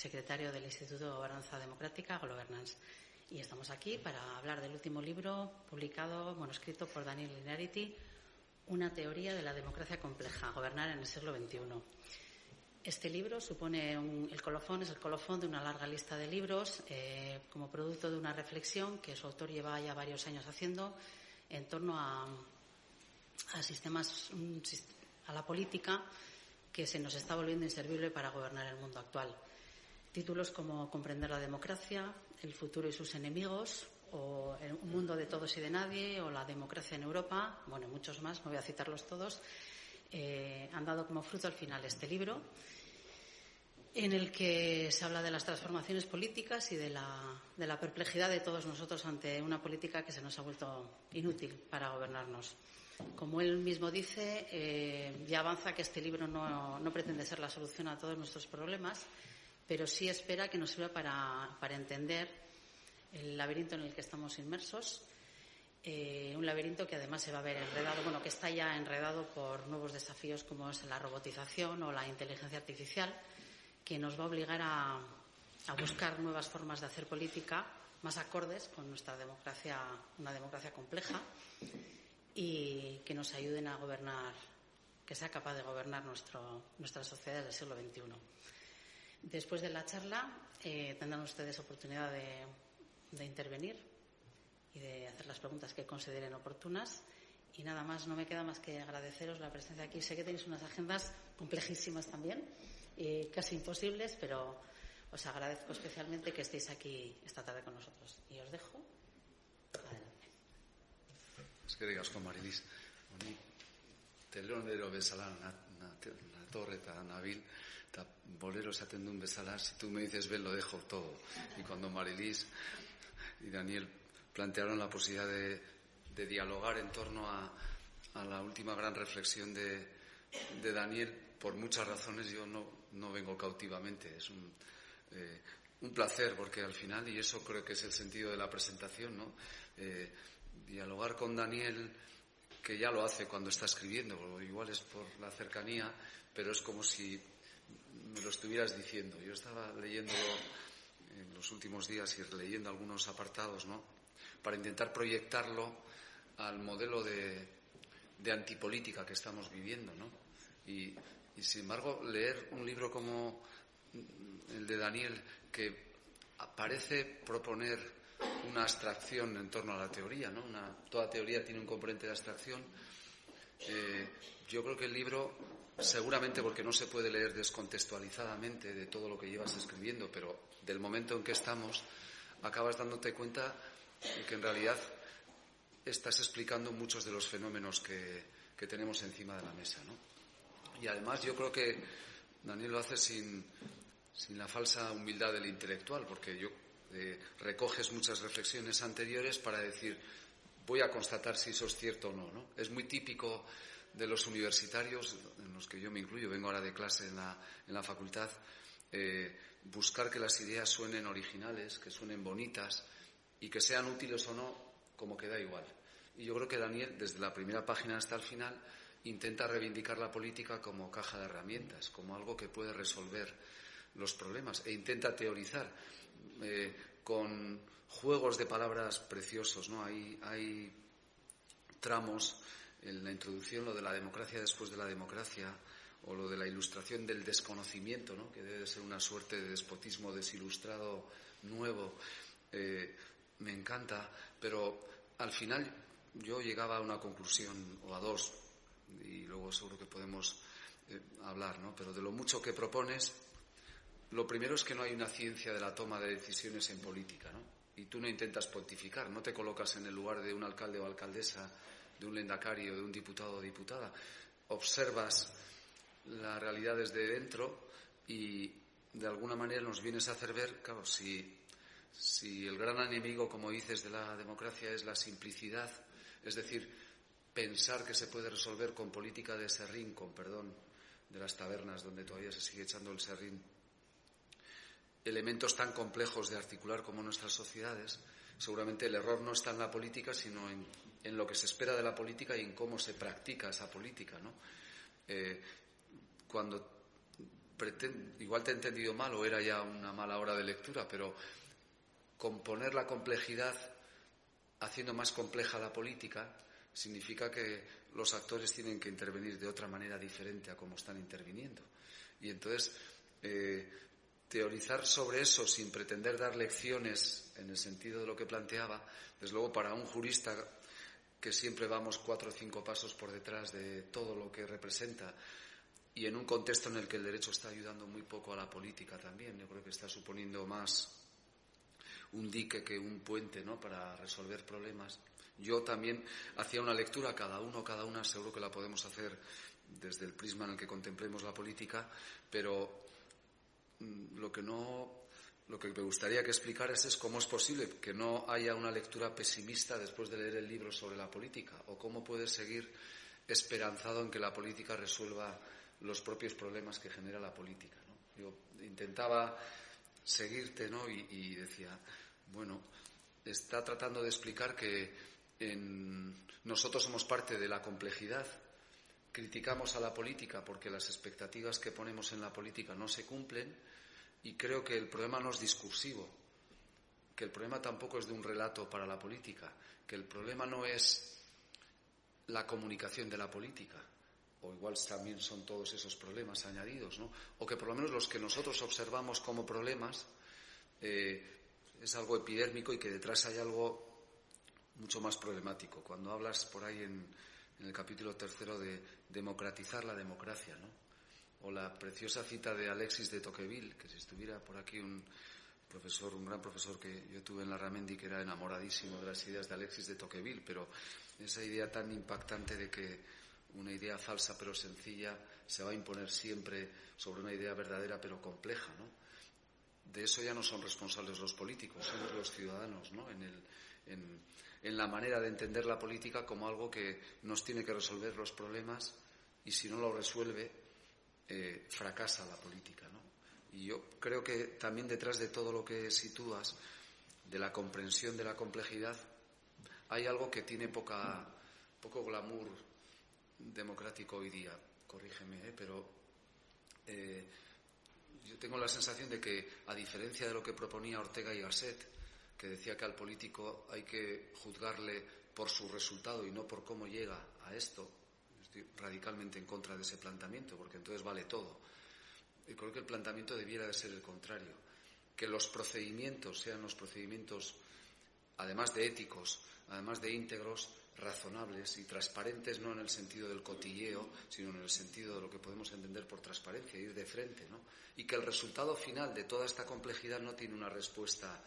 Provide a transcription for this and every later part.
Secretario del Instituto de Gobernanza Democrática, Governance. Y estamos aquí para hablar del último libro publicado, bueno, escrito por Daniel Linearity, Una teoría de la democracia compleja, gobernar en el siglo XXI. Este libro supone el colofón, es el colofón de una larga lista de libros eh, como producto de una reflexión que su autor lleva ya varios años haciendo en torno a, a sistemas, a la política que se nos está volviendo inservible para gobernar el mundo actual. Títulos como Comprender la democracia, El futuro y sus enemigos, o Un mundo de todos y de nadie, o La democracia en Europa, bueno, muchos más, no voy a citarlos todos, eh, han dado como fruto al final este libro, en el que se habla de las transformaciones políticas y de la, perplejidad de todos nosotros ante una política que se nos ha vuelto inútil para gobernarnos. Como él mismo dice, eh, ya avanza que este libro no pretende ser la solución a todos nuestros problemas, pero sí espera que nos sirva para, entender el laberinto en el que estamos inmersos. Eh, un laberinto que además se va a ver enredado, bueno, que está ya enredado por nuevos desafíos como es la robotización o la inteligencia artificial, que nos va a obligar a, buscar nuevas formas de hacer política más acordes con nuestra democracia, una democracia compleja, y que nos ayuden a gobernar, que sea capaz de gobernar nuestro, nuestra sociedad del siglo XXI. Después de la charla eh, tendrán ustedes oportunidad de, intervenir y de hacer las preguntas que consideren oportunas. Y nada más, no me queda más que agradeceros la presencia aquí. Sé que tenéis unas agendas complejísimas también, y casi imposibles, pero os agradezco especialmente que estéis aquí esta tarde con nosotros. Y os dejo. Adelante. Es que digas con Marilis. Nabil Eta bolero esaten duen bezala, si tú me dices ven, lo dejo todo. Y cuando Marilis y Daniel plantearon la posibilidad de, dialogar en torno a, la última gran reflexión de, Daniel, por muchas razones yo no, vengo cautivamente. Es eh, un, placer, porque al final, y eso creo que es el sentido de la presentación, ¿no? Eh, dialogar con Daniel, que ya lo hace cuando está escribiendo, igual es por la cercanía, pero es como si me lo estuvieras diciendo. Yo estaba leyéndolo en los últimos días y leyendo algunos apartados, ¿no? Para intentar proyectarlo al modelo de, de antipolítica que estamos viviendo, ¿no? Y, sin embargo, leer un libro como el de Daniel, que parece proponer una abstracción en torno a la teoría, ¿no? toda teoría tiene un componente de abstracción. Eh, yo creo que el libro seguramente porque no se puede leer descontextualizadamente de todo lo que llevas escribiendo, pero del momento en que estamos, acabas dándote cuenta de que en realidad estás explicando muchos de los fenómenos que, tenemos encima de la mesa. ¿no? Y además yo creo que Daniel lo hace sin, la falsa humildad del intelectual, porque yo eh, recoges muchas reflexiones anteriores para decir voy a constatar si eso es cierto o no. ¿no? Es muy típico de los universitarios, que yo me incluyo, vengo ahora de clase en la, en la facultad, eh, buscar que las ideas suenen originales, que suenen bonitas y que sean útiles o no, como que da igual. Y yo creo que Daniel, desde la primera página hasta el final, intenta reivindicar la política como caja de herramientas, como algo que puede resolver los problemas e intenta teorizar eh, con juegos de palabras preciosos. ¿no? Hay, hay tramos en la introducción lo de la democracia después de la democracia o lo de la ilustración del desconocimiento, ¿no? que debe ser una suerte de despotismo desilustrado nuevo. eh, me encanta, pero al final yo llegaba a una conclusión o a dos, y luego seguro que podemos eh, hablar, ¿no? Pero de lo mucho que propones, lo primero es que no hay una ciencia de la toma de decisiones en política, ¿no? Y tú no intentas pontificar, no te colocas en el lugar de un alcalde o alcaldesa, de un lendacario, de un diputado o diputada. Observas la realidad desde dentro y de alguna manera nos vienes a hacer ver, claro, si, si el gran enemigo, como dices, de la democracia es la simplicidad, es decir, pensar que se puede resolver con política de serrín, con perdón, de las tabernas donde todavía se sigue echando el serrín, elementos tan complejos de articular como nuestras sociedades, seguramente el error no está en la política, sino en, lo que se espera de la política y en cómo se practica esa política. ¿no? Eh, cuando igual te he entendido mal o era ya una mala hora de lectura, pero componer la complejidad haciendo más compleja la política significa que los actores tienen que intervenir de otra manera diferente a como están interviniendo. Y entonces, eh, teorizar sobre eso sin pretender dar lecciones en el sentido de lo que planteaba, desde luego para un jurista que siempre vamos cuatro o cinco pasos por detrás de todo lo que representa y en un contexto en el que el derecho está ayudando muy poco a la política también, yo creo que está suponiendo más un dique que un puente ¿no? para resolver problemas. Yo también hacía una lectura, cada uno, cada una, seguro que la podemos hacer desde el prisma en el que contemplemos la política, pero mm, lo que no lo que me gustaría que explicaras es cómo es posible que no haya una lectura pesimista después de leer el libro sobre la política, o cómo puedes seguir esperanzado en que la política resuelva los propios problemas que genera la política. Yo intentaba seguirte ¿no? y, decía, bueno, está tratando de explicar que nosotros somos parte de la complejidad, criticamos a la política porque las expectativas que ponemos en la política no se cumplen y creo que el problema no es discursivo, que el problema tampoco es de un relato para la política, que el problema no es la comunicación de la política, o igual también son todos esos problemas añadidos, ¿no? O que por lo menos los que nosotros observamos como problemas eh, es algo epidérmico y que detrás hay algo mucho más problemático. Cuando hablas por ahí en, el capítulo tercero de democratizar la democracia, ¿no? O la preciosa cita de Alexis de Tocqueville, que si estuviera por aquí un profesor, un gran profesor que yo tuve en la Ramendi que era enamoradísimo de las ideas de Alexis de Tocqueville, pero esa idea tan impactante de que una idea falsa pero sencilla se va a imponer siempre sobre una idea verdadera pero compleja, ¿no? De eso ya no son responsables los políticos, somos los ciudadanos, ¿no? En, la manera de entender la política como algo que nos tiene que resolver los problemas y si no lo resuelve, eh, fracasa la política, ¿no? Y yo creo que también detrás de todo lo que sitúas, de la comprensión de la complejidad, hay algo que tiene poca, poco glamour democrático hoy día, corrígeme, ¿eh? pero eh, yo tengo la sensación de que, a diferencia de lo que proponía Ortega y Gasset, que decía que al político hay que juzgarle por su resultado y no por cómo llega a esto, radicalmente en contra de ese planteamiento, porque entonces vale todo. Y creo que el planteamiento debiera de ser el contrario, que los procedimientos sean los procedimientos, además de éticos, además de íntegros, razonables y transparentes no en el sentido del cotilleo, sino en el sentido de lo que podemos entender por transparencia, ir de frente, ¿no? Y que el resultado final de toda esta complejidad no tiene una respuesta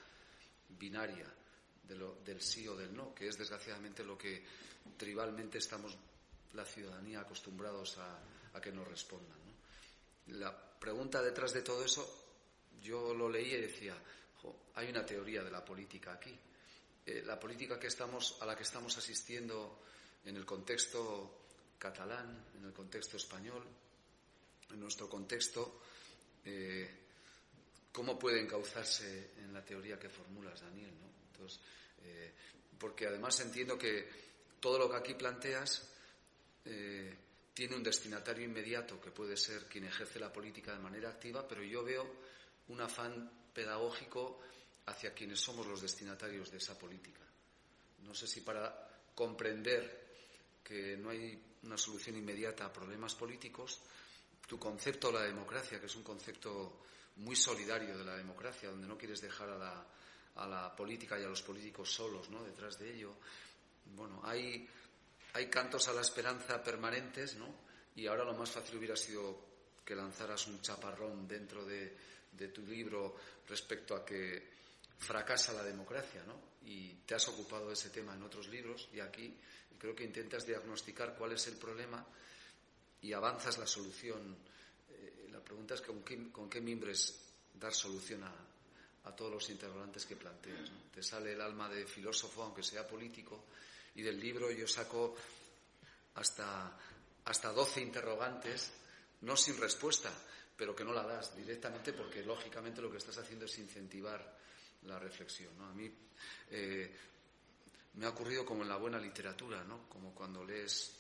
binaria del sí o del no, que es desgraciadamente lo que tribalmente estamos la ciudadanía acostumbrados a, que nos respondan. La pregunta detrás de todo eso, yo lo leía y decía, hay una teoría de la política aquí eh, la política a la que estamos asistiendo en el contexto catalán, en el contexto español, en nuestro contexto, eh, cómo puede encauzarse en la teoría que formulas, Daniel. Eh, porque además entiendo que todo lo que aquí planteas tiene un destinatario inmediato que puede ser quien ejerce la política de manera activa, pero yo veo un afán pedagógico hacia quienes somos los destinatarios de esa política. No sé si para comprender que no hay una solución inmediata a problemas políticos, tu concepto de la democracia, que es un concepto muy solidario de la democracia, donde no quieres dejar a la, a la política y a los políticos solos, ¿no? Detrás de ello. Bueno, hay, hay cantos a la esperanza permanentes, ¿no? Y ahora lo más fácil hubiera sido que lanzaras un chaparrón dentro de, tu libro respecto a que fracasa la democracia, ¿no? Y te has ocupado de ese tema en otros libros y aquí creo que intentas diagnosticar cuál es el problema y avanzas la solución. Eh, la pregunta es con qué, mimbres dar solución a todos los interrogantes que planteas. Te sale el alma de filósofo, aunque sea político, y del libro yo saco hasta, hasta 12 interrogantes, no sin respuesta, pero que no la das directamente porque lógicamente lo que estás haciendo es incentivar la reflexión. A mí eh, me ha ocurrido como en la buena literatura, ¿no? como cuando lees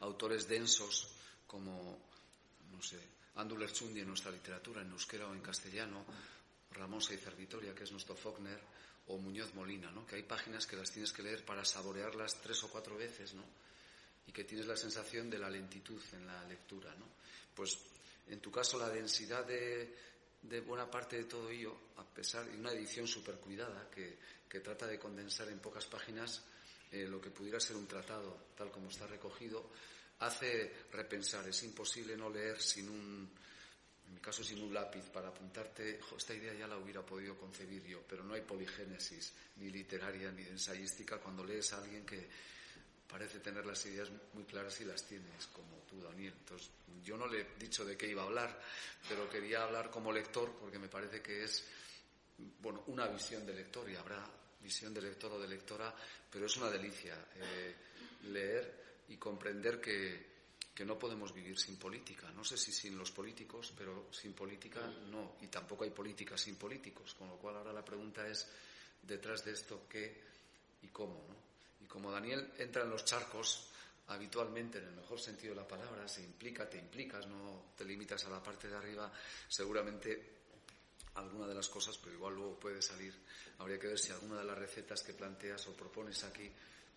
autores densos como, no sé, Anduler Chundi en nuestra literatura, en euskera o en castellano, Ramón Seizer Vitoria, que es nuestro Faulkner, o Muñoz Molina, ¿no? que hay páginas que las tienes que leer para saborearlas tres o cuatro veces, ¿no? y que tienes la sensación de la lentitud en la lectura. ¿no? Pues en tu caso la densidad de, buena parte de todo ello, a pesar de una edición súper cuidada que, trata de condensar en pocas páginas eh, lo que pudiera ser un tratado tal como está recogido, hace repensar. Es imposible no leer sin un, en mi caso sin un lápiz para apuntarte, esta idea ya la hubiera podido concebir yo, pero no hay poligénesis ni literaria ni ensayística cuando lees a alguien que parece tener las ideas muy claras y las tienes, como tú, Daniel. Entonces, yo no le he dicho de qué iba a hablar, pero quería hablar como lector porque me parece que es, bueno, una visión de lector y habrá visión de lector o de lectora, pero es una delicia eh, leer y comprender que, que no podemos vivir sin política. No sé si sin los políticos, pero sin política no. Y tampoco hay política sin políticos. Con lo cual ahora la pregunta es, detrás de esto, ¿qué y cómo? Y como Daniel entra en los charcos habitualmente, en el mejor sentido de la palabra, se implica, te implicas, no te limitas a la parte de arriba, seguramente alguna de las cosas, pero igual luego puede salir. Habría que ver si alguna de las recetas que planteas o propones aquí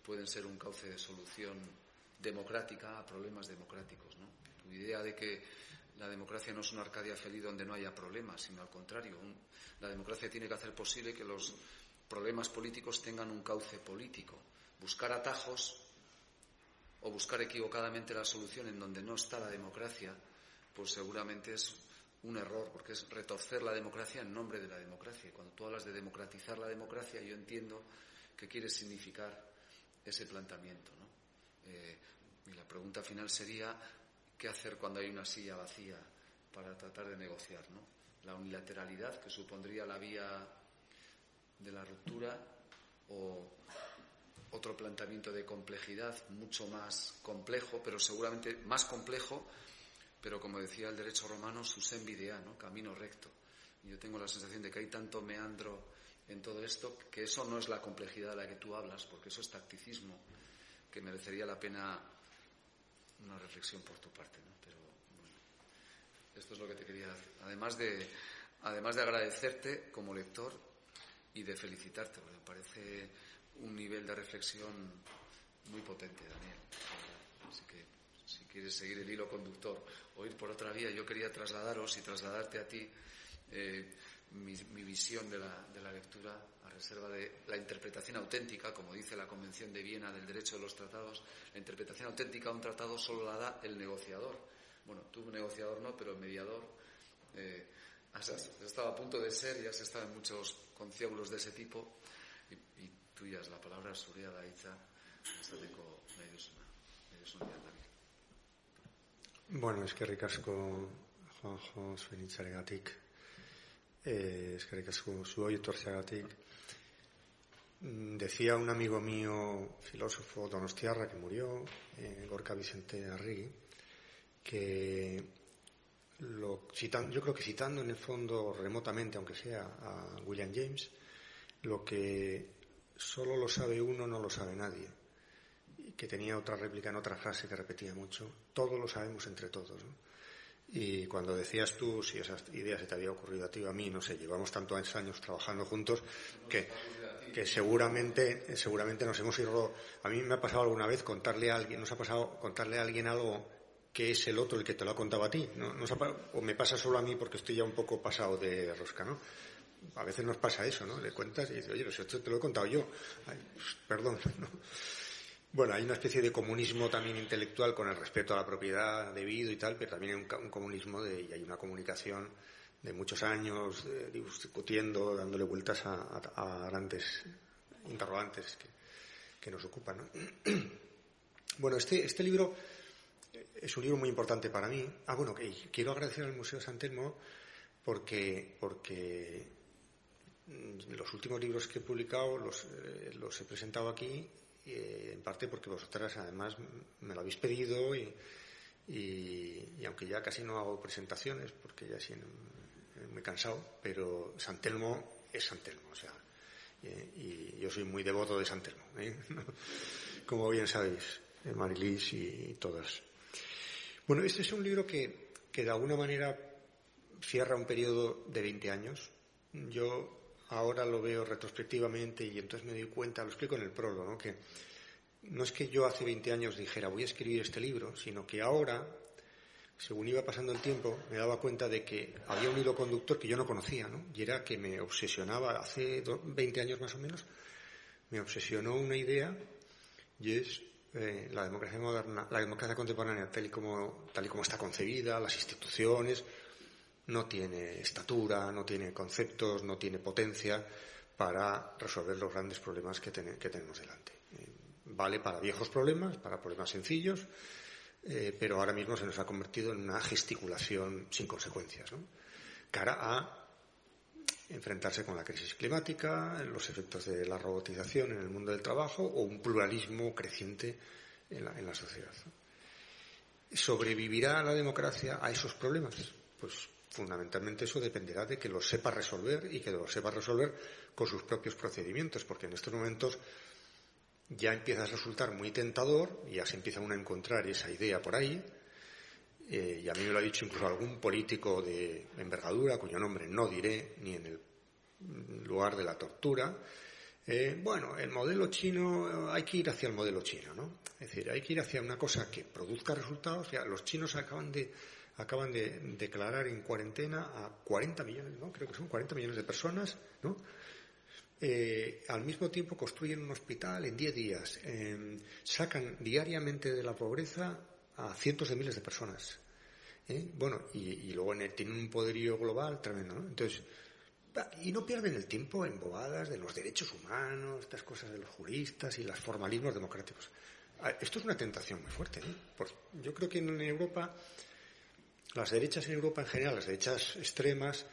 pueden ser un cauce de solución democrática a problemas democráticos. ¿no? Tu idea de que la democracia no es una Arcadia feliz donde no haya problemas, sino al contrario, la democracia tiene que hacer posible que los problemas políticos tengan un cauce político. Buscar atajos o buscar equivocadamente la solución en donde no está la democracia, pues seguramente es un error, porque es retorcer la democracia en nombre de la democracia. Cuando tú hablas de democratizar la democracia, yo entiendo que quiere significar ese planteamiento. Pregunta final sería, ¿qué hacer cuando hay una silla vacía para tratar de negociar? ¿no? La unilateralidad, que supondría la vía de la ruptura, o otro planteamiento de complejidad mucho más complejo, pero seguramente más complejo, pero como decía el derecho romano, susem videa, ¿no? camino recto. Yo tengo la sensación de que hay tanto meandro en todo esto que eso no es la complejidad de la que tú hablas, porque eso es tacticismo que merecería la pena una reflexión por tu parte, ¿no? Pero bueno, esto es lo que te quería decir. Además de, además de agradecerte como lector y de felicitarte, porque me parece un nivel de reflexión muy potente, Daniel. Así que si quieres seguir el hilo conductor o ir por otra vía, yo quería trasladaros y trasladarte a ti eh, mi, visión de la, de la lectura reserva de la interpretación auténtica, como dice la Convención de Viena del Derecho de los Tratados, la interpretación auténtica de un tratado solo la da el negociador. Bueno, tú negociador no, pero el mediador eh, has, estado a punto de ser y has estado en muchos conciertos de ese tipo y, y tuyas la palabra suria da hitza esateko nahi duzuna. Bueno, es que ricasco Juanjo gatik, eh, es que ricasco su etortzeagatik, Mm, decía un amigo mío, filósofo donostiarra, que murió, eh, Gorka Vicente Arregui, que lo, yo creo que citando en el fondo remotamente, aunque sea a William James, lo que solo lo sabe uno no lo sabe nadie. Y que tenía otra réplica en otra frase que repetía mucho, todo lo sabemos entre todos. Y cuando decías tú si esas ideas se te había ocurrido a ti o a mí, no sé, llevamos tantos años trabajando juntos que que seguramente, seguramente nos hemos ido. A mí me ha pasado alguna vez contarle a alguien, nos ha pasado contarle a alguien algo que es el otro el que te lo ha contado a ti. ¿no? o me pasa solo a mí porque estoy ya un poco pasado de rosca, ¿no? a veces nos pasa eso, ¿no? Le cuentas y dices, oye, esto te lo he contado yo. Ay, pues, perdón, ¿no? Bueno, hay una especie de comunismo también intelectual con el respeto a la propiedad debido y tal, pero también hay un, comunismo de, y hay una comunicación de muchos años discutiendo, dándole vueltas a, grandes interrogantes que, nos ocupan. Bueno, este, este libro es un libro muy importante para mí. Ah, bueno, quiero agradecer al Museo San Telmo porque, porque los últimos libros que he publicado los, eh, los he presentado aquí eh, en parte porque vosotras además me lo habéis pedido y, y, aunque ya casi no hago presentaciones porque ya sí muy cansado, pero San Telmo es San Telmo, o sea, y, yo soy muy devoto de San Telmo, ¿eh? como bien sabéis, eh, Marilis y todas. Bueno, este es un libro que, que de alguna manera cierra un periodo de 20 años. Yo ahora lo veo retrospectivamente y entonces me doy cuenta, lo explico en el prólogo, ¿no? que no es que yo hace 20 años dijera voy a escribir este libro, sino que ahora, según iba pasando el tiempo, me daba cuenta de que había un hilo conductor que yo no conocía, ¿no? y era que me obsesionaba, hace 20 años más o menos, me obsesionó una idea y es eh, la democracia moderna, la democracia contemporánea tal y, como, tal y como está concebida, las instituciones, no tiene estatura, no tiene conceptos, no tiene potencia para resolver los grandes problemas que, tenemos delante. Eh, vale para viejos problemas, para problemas sencillos, eh, pero ahora mismo se nos ha convertido en una gesticulación sin consecuencias, cara a enfrentarse con la crisis climática, los efectos de la robotización en el mundo del trabajo o un pluralismo creciente en la, en la sociedad. ¿Sobrevivirá la democracia a esos problemas? Pues fundamentalmente eso dependerá de que lo sepa resolver y que lo sepa resolver con sus propios procedimientos, porque en estos momentos ya empieza a resultar muy tentador, ya se empieza uno a encontrar esa idea por ahí, eh, y a mí me lo ha dicho incluso algún político de envergadura, cuyo nombre no diré ni en el lugar de la tortura, eh, bueno, el modelo chino, hay que ir hacia el modelo chino, ¿no? Es decir, hay que ir hacia una cosa que produzca resultados. Los chinos acaban de acaban de declarar en cuarentena a 40 millones, ¿no? Creo que son 40 millones de personas, ¿no? Eh, al mismo tiempo construyen un hospital en 10 días, em, sacan diariamente de la pobreza a cientos de miles de personas. ¿eh? Bueno, y, luego tienen un poderío global tremendo, ¿no? Entonces, y no pierden el tiempo en bobadas de los derechos humanos, estas cosas de los juristas y los formalismos democráticos. Ah, esto es una tentación muy fuerte. ¿eh? yo creo que en Europa las derechas en Europa en general, las derechas extremas,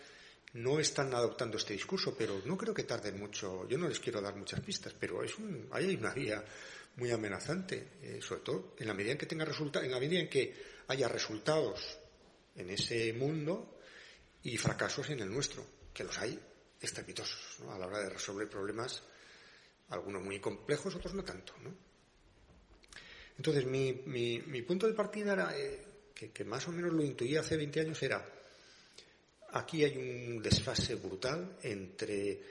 no están adoptando este discurso, pero no creo que tarden mucho. Yo no les quiero dar muchas pistas, pero es un, hay una vía muy amenazante, eh, sobre todo en la medida en que tenga resultados, en la medida en que haya resultados en ese mundo y fracasos en el nuestro, que los hay estrepitosos a la hora de resolver problemas, algunos muy complejos, otros no tanto. Entonces, mi, mi, punto de partida era eh, que, más o menos lo intuía hace 20 años era, aquí hay un desfase brutal entre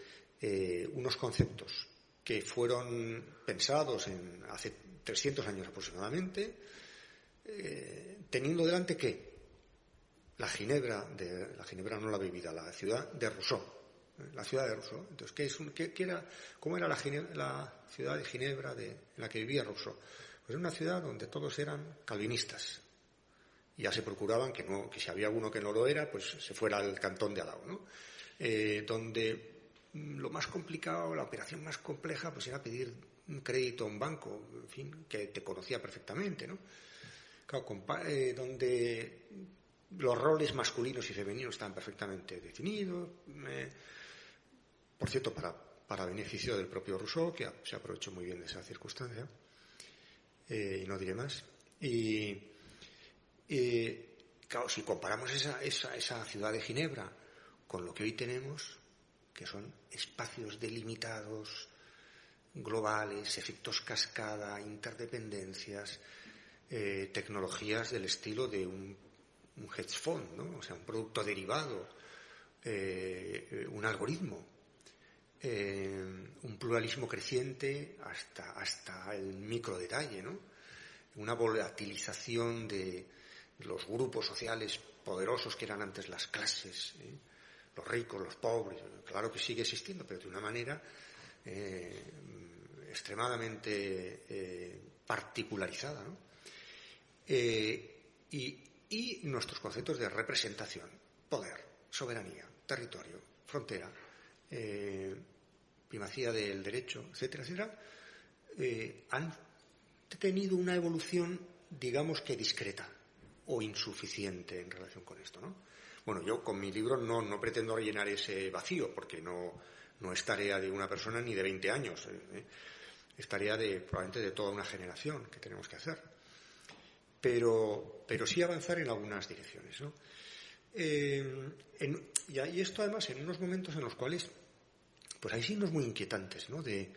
eh, unos conceptos que fueron pensados en hace 300 años aproximadamente, eh, teniendo delante que la Ginebra, de, la Ginebra no la bebida, la ciudad de Rousseau, ¿eh? la ciudad de Rousseau. Entonces, ¿qué es qué, era, ¿cómo era la, la, ciudad de Ginebra de, en la que vivía Rousseau? Pues era una ciudad donde todos eran calvinistas, ya se procuraban que no, que si había alguno que no lo era, pues se fuera al cantón de al lado. Eh, donde mm, lo más complicado, la operación más compleja, pues era pedir un crédito a un banco, en fin, que te conocía perfectamente, ¿no? Eh, donde los roles masculinos y femeninos estaban perfectamente definidos, eh, por cierto, para, para beneficio del propio Rousseau, que se aprovechó muy bien de esa circunstancia, y no diré más. Y, eh, claro, si comparamos esa, esa, esa ciudad de Ginebra con lo que hoy tenemos, que son espacios delimitados, globales, efectos cascada, interdependencias, eh, tecnologías del estilo de un, hedge fund, ¿no? o sea, un producto derivado, eh, un algoritmo, un pluralismo creciente hasta, hasta el micro detalle, ¿no? una volatilización de, los grupos sociales poderosos que eran antes las clases, ¿eh? los ricos, los pobres, claro que sigue existiendo, pero de una manera eh, extremadamente eh, particularizada. y, y nuestros conceptos de representación, poder, soberanía, territorio, frontera, primacía del derecho, etcétera, etcétera, han tenido una evolución, digamos que discreta o insuficiente en relación con esto, ¿no? Bueno, yo con mi libro no, no pretendo rellenar ese vacío, porque no, no es tarea de una persona ni de 20 años. ¿eh? ¿eh? Es tarea de, probablemente de toda una generación que tenemos que hacer. Pero, pero sí avanzar en algunas direcciones. ¿no? Eh, y, esto además en unos momentos en los cuales pues hay signos muy inquietantes ¿no? de,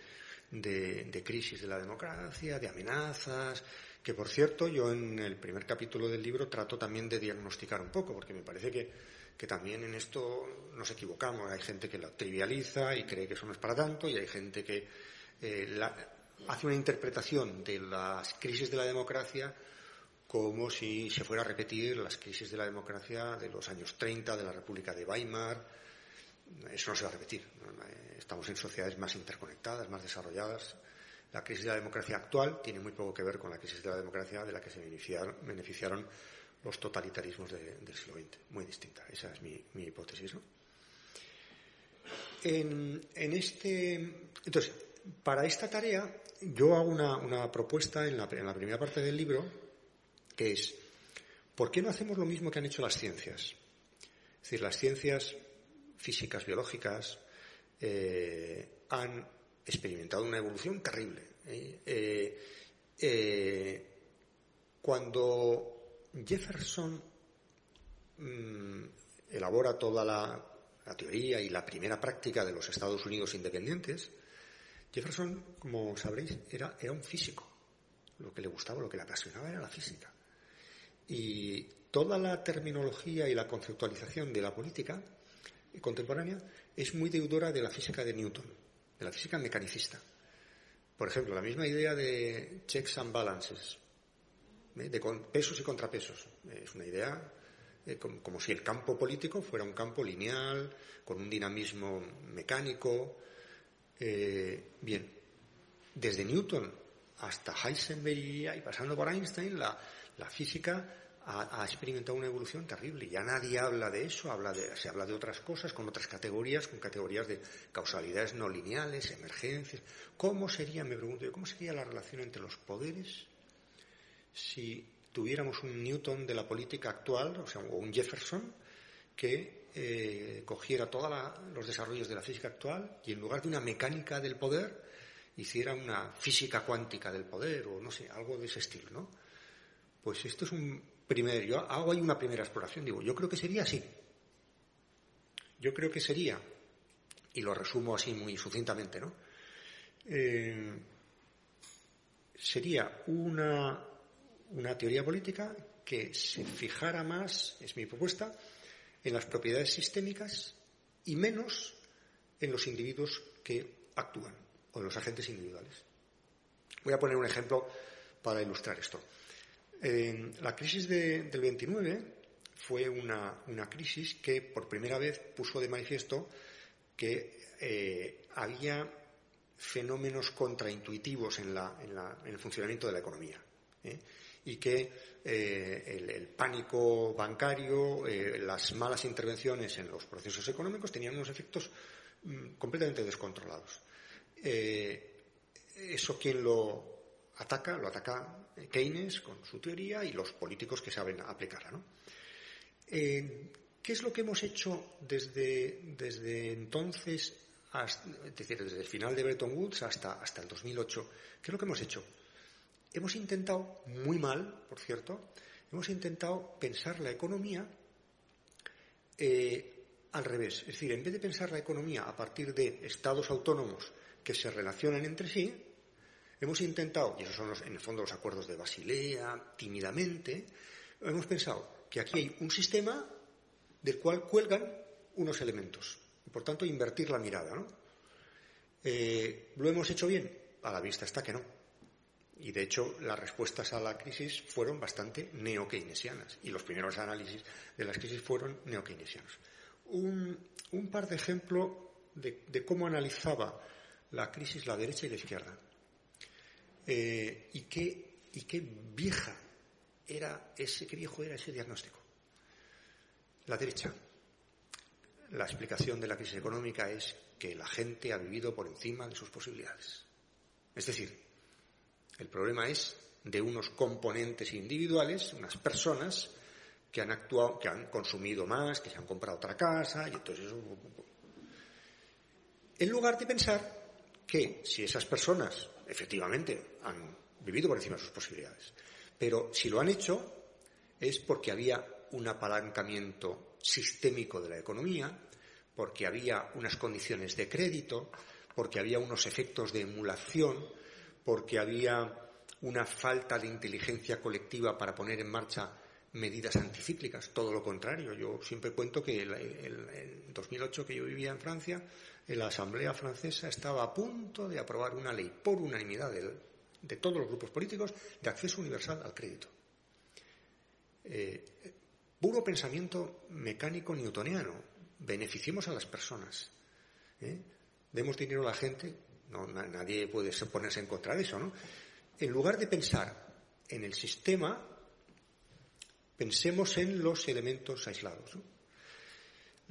de, crisis de la democracia, de amenazas, que por cierto yo en el primer capítulo del libro trato también de diagnosticar un poco, porque me parece que, que también en esto nos equivocamos. Hay gente que lo trivializa y cree que eso no es para tanto, y hay gente que eh, hace una interpretación de las crisis de la democracia como si se fuera a repetir las crisis de la democracia de los años 30, de la República de Weimar. Eso no se va a repetir. Estamos en sociedades más interconectadas, más desarrolladas. La crisis de la democracia actual tiene muy poco que ver con la crisis de la democracia de la que se beneficiaron, los totalitarismos del siglo XX. Muy distinta. Esa es mi, hipótesis. En, este, entonces, para esta tarea, yo hago una, propuesta en la, primera parte del libro, que es, ¿por qué no hacemos lo mismo que han hecho las ciencias? Es decir, las ciencias físicas, biológicas, eh, han experimentado una evolución terrible. ¿eh? Eh, cuando Jefferson mm, elabora toda la, teoría y la primera práctica de los Estados Unidos independientes, Jefferson, como sabréis, era un físico. Lo que le gustaba, lo que le apasionaba era la física. Y toda la terminología y la conceptualización de la política contemporánea es muy deudora de la física de Newton, de la física mecanicista. Por ejemplo, la misma idea de checks and balances, ¿eh? de pesos y contrapesos. Es una idea eh, como, si el campo político fuera un campo lineal, con un dinamismo mecánico. Eh, bien, desde Newton hasta Heisenberg y pasando por Einstein, la, la física ha, experimentado una evolución terrible. Ya nadie habla de eso, habla de, se habla de otras cosas, con otras categorías, con categorías de causalidades no lineales, emergencias. ¿Cómo sería, me pregunto cómo sería la relación entre los poderes si tuviéramos un Newton de la política actual, o sea, un Jefferson, que eh, cogiera todos los desarrollos de la física actual y en lugar de una mecánica del poder, hiciera una física cuántica del poder, o no sé, algo de ese estilo, ¿no? Pues esto es un primero, yo hago ahí una primera exploración, digo, yo creo que sería así. Yo creo que sería, y lo resumo así muy sucintamente, ¿no? Eh, sería una, una teoría política que se fijara más, es mi propuesta, en las propiedades sistémicas y menos en los individuos que actúan o en los agentes individuales. Voy a poner un ejemplo para ilustrar esto la crisis del 29 fue una, crisis que por primera vez puso de manifiesto que eh, había fenómenos contraintuitivos en, el funcionamiento de la economía. ¿eh? Y que eh, el, pánico bancario, las malas intervenciones en los procesos económicos tenían unos efectos mm, completamente descontrolados. eso quien lo ataca, lo ataca Keynes con su teoría y los políticos que saben aplicarla. Eh, ¿Qué es lo que hemos hecho desde, desde entonces, es decir, desde el final de Bretton Woods hasta, hasta el 2008? ¿Qué es lo que hemos hecho? Hemos intentado, muy mal, por cierto, hemos intentado pensar la economía eh, al revés. Es decir, en vez de pensar la economía a partir de estados autónomos que se relacionan entre sí, Hemos intentado, y esos son en el fondo los acuerdos de Basilea, tímidamente, hemos pensado que aquí hay un sistema del cual cuelgan unos elementos. Por tanto, invertir la mirada. ¿no? Eh, ¿Lo hemos hecho bien? A la vista está que no. Y de hecho, las respuestas a la crisis fueron bastante neo-keynesianas. Y los primeros análisis de las crisis fueron neo-keynesianos. un, par de ejemplos de, cómo analizaba la crisis la derecha y la izquierda. Eh, y, qué, y qué vieja era ese, qué viejo era ese diagnóstico. La derecha. La explicación de la crisis económica es que la gente ha vivido por encima de sus posibilidades. Es decir, el problema es de unos componentes individuales, unas personas que han actuado, que han consumido más, que se han comprado otra casa, y entonces eso. En lugar de pensar que si esas personas efectivamente han vivido por encima de sus posibilidades, pero si lo han hecho es porque había un apalancamiento sistémico de la economía, porque había unas condiciones de crédito, porque había unos efectos de emulación, porque había una falta de inteligencia colectiva para poner en marcha medidas anticíclicas, todo lo contrario. Yo siempre cuento que en 2008 que yo vivía en Francia, la Asamblea francesa estaba a punto de aprobar una ley por unanimidad de, todos los grupos políticos de acceso universal al crédito. Eh, puro pensamiento mecánico newtoniano. Beneficiemos a las personas. ¿eh? Demos dinero a la gente. Nadie puede ponerse en contra de eso, ¿no? en lugar de pensar en el sistema, pensemos en los elementos aislados.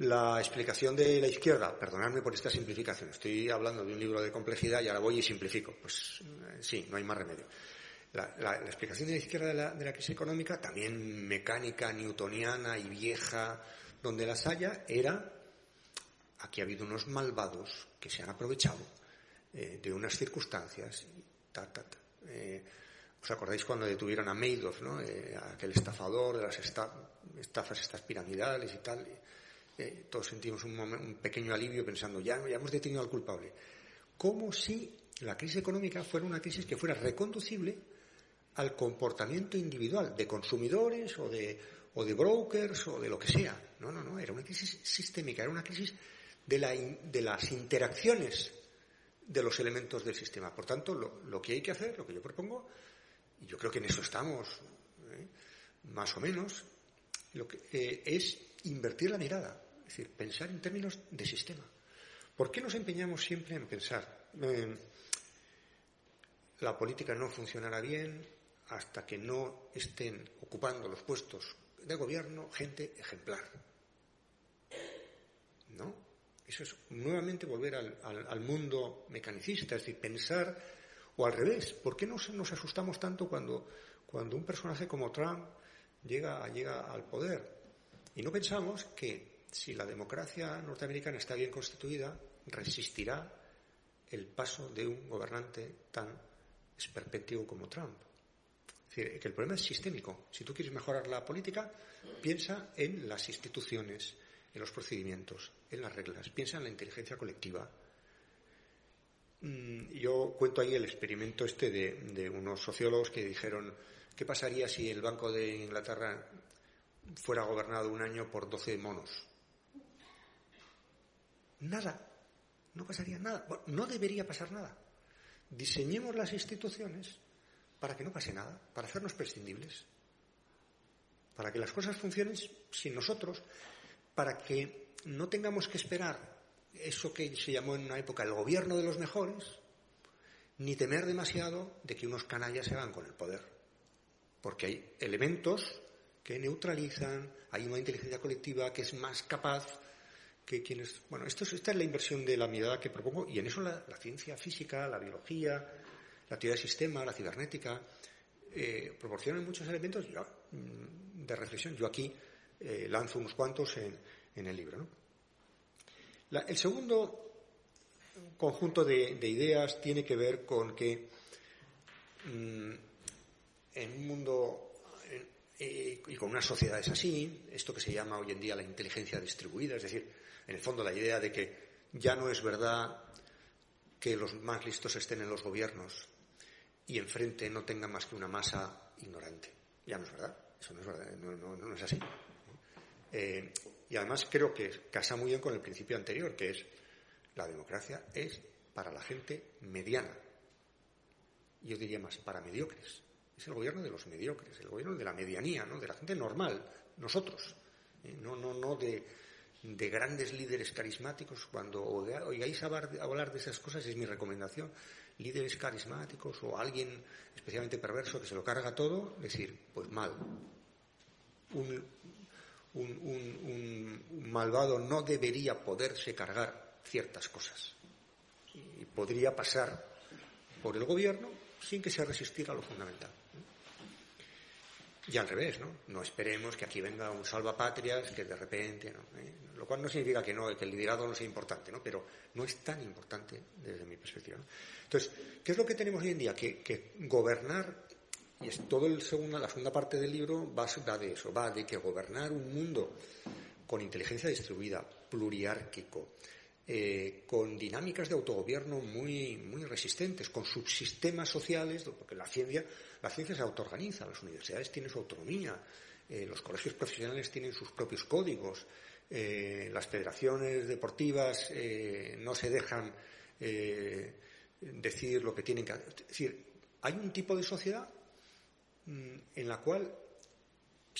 La explicación de la izquierda, perdonadme por esta simplificación, estoy hablando de un libro de complejidad y ahora voy y simplifico. Pues eh, sí, no hay más remedio. La, explicación de la izquierda de la, crisis económica, también mecánica, newtoniana y vieja, donde las haya, era aquí ha habido unos malvados que se han aprovechado eh, de unas circunstancias, ta, ta, ta. Eh, ¿Os acordáis cuando detuvieron a Madoff, ¿no? Aquel estafador de las estafas estas piramidales y tal? Todos sentimos un, pequeño alivio pensando, ya, ya hemos detenido al culpable. Como si la crisis económica fuera una crisis que fuera reconducible al comportamiento individual de consumidores o de, o de brokers o de lo que sea. No, no, no, era una crisis sistémica, era una crisis de, la, de las interacciones de los elementos del sistema. Por tanto, lo, que hay que hacer, lo que yo propongo, y yo creo que en eso estamos, ¿eh? más o menos, lo que, eh, es invertir la mirada, es decir, pensar en términos de sistema. ¿Por qué nos empeñamos siempre en pensar eh, la política no funcionará bien hasta que no estén ocupando los puestos de gobierno gente ejemplar? ¿No? Eso es nuevamente volver al, mundo mecanicista, es decir, pensar, o al revés, ¿por qué nos, nos asustamos tanto cuando, cuando un personaje como Trump llega, llega al poder? Y no pensamos que si la democracia norteamericana está bien constituida, resistirá el paso de un gobernante tan esperpéntico como Trump. Es decir, que el problema es sistémico. Si tú quieres mejorar la política, piensa en las instituciones, en los procedimientos, en las reglas, piensa en la inteligencia colectiva. Mm, yo cuento ahí el experimento este de, unos sociólogos que dijeron, ¿qué pasaría si el Banco de Inglaterra fuera gobernado un año por 12 monos? Nada, no pasaría nada, no debería pasar nada. Diseñemos las instituciones para que no pase nada, para hacernos prescindibles, para que las cosas funcionen sin nosotros, para que no tengamos que esperar eso que se llamó en una época el gobierno de los mejores, ni temer demasiado de que unos canallas se hagan con el poder. Porque hay elementos que neutralizan, hay una inteligencia colectiva que es más capaz Bueno, esta es la inversión de la mirada que propongo y en eso la, ciencia física, la biología, la teoría del sistema, la cibernética, eh, proporcionan muchos elementos mm, de reflexión. Yo aquí eh, lanzo unos cuantos en, el libro. el segundo conjunto de, ideas tiene que ver con que mm, en un mundo eh, y con unas sociedades así, esto que se llama hoy en día la inteligencia distribuida, es decir, en el fondo la idea de que ya no es verdad que los más listos estén en los gobiernos y enfrente no tengan más que una masa ignorante. Ya no es verdad, eso no es verdad, no es así. Eh, y además creo que casa muy bien con el principio anterior, que es la democracia es para la gente mediana. Yo diría más, para mediocres. Es el gobierno de los mediocres, el gobierno de la medianía, ¿no? de la gente normal, nosotros. ¿eh? No, no, no de de grandes líderes carismáticos. Cuando oigáis hablar de esas cosas, es mi recomendación. Líderes carismáticos o alguien especialmente perverso que se lo carga todo, decir, pues mal. Un, un malvado no debería poderse cargar ciertas cosas. Y podría pasar por el gobierno sin que se resistiera a lo fundamental. Y al revés, ¿no? No esperemos que aquí venga un salvapatrias que de repente, ¿no? ¿Eh? Lo cual no significa que no, que el liderazgo no sea importante, ¿no? Pero no es tan importante desde mi perspectiva. Entonces, ¿qué es lo que tenemos hoy en día? Que, gobernar, y es todo el segundo, la segunda parte del libro va, va de eso, va de que gobernar un mundo con inteligencia distribuida, pluriárquico, eh, con dinámicas de autogobierno muy, muy resistentes, con subsistemas sociales, porque la ciencia, la ciencia se autoorganiza, las universidades tienen su autonomía, eh, los colegios profesionales tienen sus propios códigos, eh, las federaciones deportivas no se dejan decir lo que tienen que hacer. Es decir, hay un tipo de sociedad mm, en la cual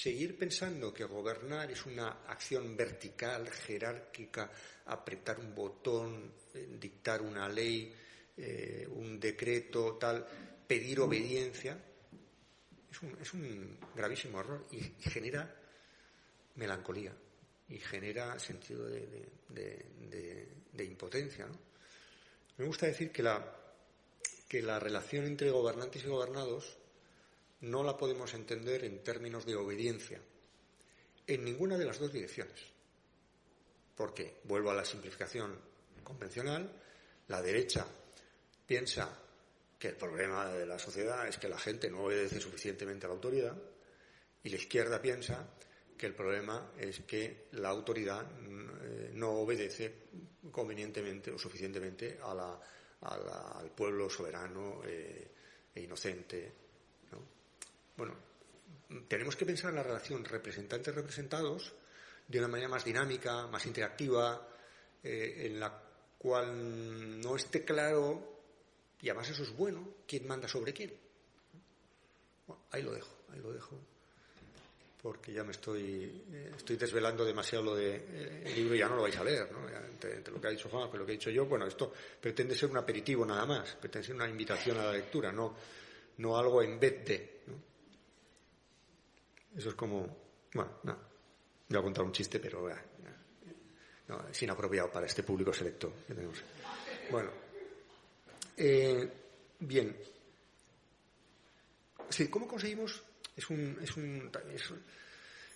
seguir pensando que gobernar es una acción vertical, jerárquica, apretar un botón, eh, dictar una ley, eh, un decreto, tal, pedir obediencia, es un, gravísimo error y, genera melancolía y genera sentido de, impotencia. Me gusta decir que la, que la relación entre gobernantes y gobernados no la podemos entender en términos de obediencia en ninguna de las dos direcciones. Porque, vuelvo a la simplificación convencional, la derecha piensa que el problema de la sociedad es que la gente no obedece suficientemente a la autoridad y la izquierda piensa que el problema es que la autoridad eh, no obedece convenientemente o suficientemente al pueblo soberano eh, e inocente. Bueno, tenemos que pensar en la relación representantes-representados de una manera más dinámica, más interactiva, eh, en la cual no esté claro, y además eso es bueno, quién manda sobre quién. Ahí lo dejo, ahí lo dejo, porque ya me estoy, eh, estoy desvelando demasiado lo de, eh, libro y ya no lo vais a leer, ¿no? entre, lo que ha dicho Juan y lo que he dicho yo, bueno, esto pretende ser un aperitivo nada más, pretende ser una invitación a la lectura, no, no algo en vez de. Eso es como, bueno, no, Voy a contar un chiste, pero es inapropiado para este público selecto que tenemos. Bueno, eh, bien. Sí, ¿cómo conseguimos? Es un, es un,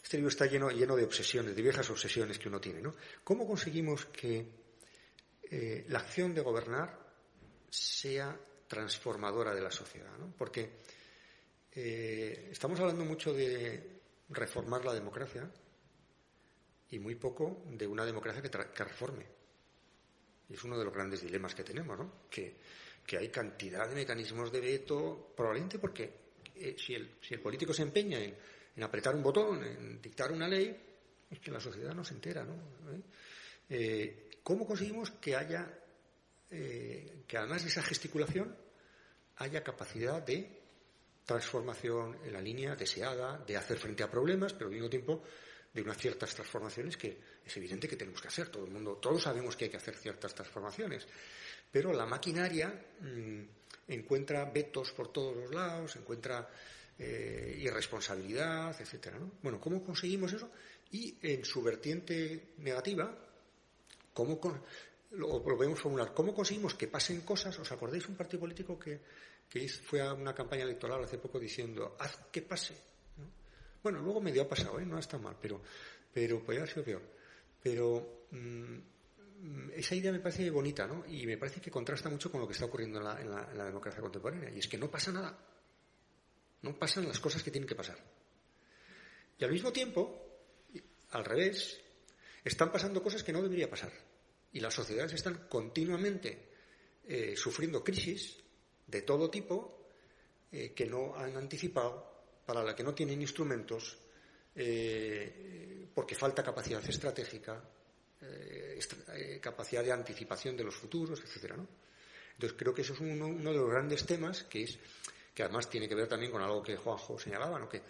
este libro está lleno, lleno de obsesiones, de viejas obsesiones que uno tiene, ¿no? ¿Cómo conseguimos que eh, la acción de gobernar sea transformadora de la sociedad? ¿no? Porque eh, estamos hablando mucho de reformar la democracia, y muy poco de una democracia que, reforme. Y es uno de los grandes dilemas que tenemos, ¿no? Que, hay cantidad de mecanismos de veto, probablemente porque eh, si, el, si, el, político se empeña en, apretar un botón, en dictar una ley, es que la sociedad no se entera, ¿no? Eh, cómo conseguimos que haya, que además de esa gesticulación, haya capacidad de transformación en la línea deseada, de hacer frente a problemas, pero al mismo tiempo de unas ciertas transformaciones que es evidente que tenemos que hacer. Todo el mundo, todos sabemos que hay que hacer ciertas transformaciones. Pero la maquinaria mm, encuentra vetos por todos los lados, encuentra eh, irresponsabilidad, etcétera. Bueno, ¿cómo conseguimos eso? Y en su vertiente negativa, ¿cómo lo, podemos formular? ¿Cómo conseguimos que pasen cosas? ¿Os acordáis un partido político que, que fue a una campaña electoral hace poco diciendo, haz que pase? Bueno, luego medio ha pasado, ¿eh? no está mal, pero, pero podría haber sido peor. Pero mm, esa idea me parece bonita, ¿no? Y me parece que contrasta mucho con lo que está ocurriendo en la, en la democracia contemporánea. Y es que no pasa nada. No pasan las cosas que tienen que pasar. Y al mismo tiempo, al revés, están pasando cosas que no debería pasar. Y las sociedades están continuamente eh, sufriendo crisis de todo tipo eh, que no han anticipado para la que no tienen instrumentos eh, porque falta capacidad estratégica, eh, capacidad de anticipación de los futuros, etcétera, Entonces creo que eso es uno, de los grandes temas que es que además tiene que ver también con algo que Juanjo señalaba, ¿no? que,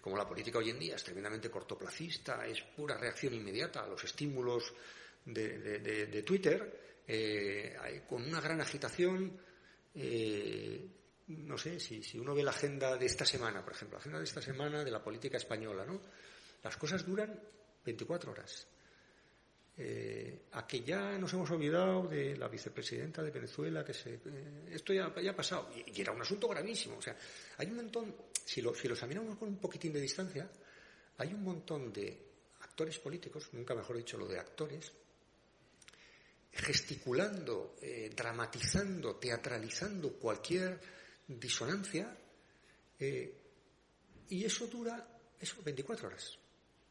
como la política hoy en día es tremendamente cortoplacista, es pura reacción inmediata a los estímulos de, Twitter, eh, con una gran agitación, eh, no sé, si, si, uno ve la agenda de esta semana, por ejemplo, la agenda de esta semana de la política española, ¿no? Las cosas duran 24 horas. Eh, a que ya nos hemos olvidado de la vicepresidenta de Venezuela, que se, eh, esto ya, ha pasado, y, era un asunto gravísimo. O sea, hay un montón, si lo, si lo examinamos con un poquitín de distancia, hay un montón de actores políticos, nunca mejor dicho lo de actores, gesticulando, eh, dramatizando, teatralizando cualquier disonancia, y eso dura, eso, 24 horas.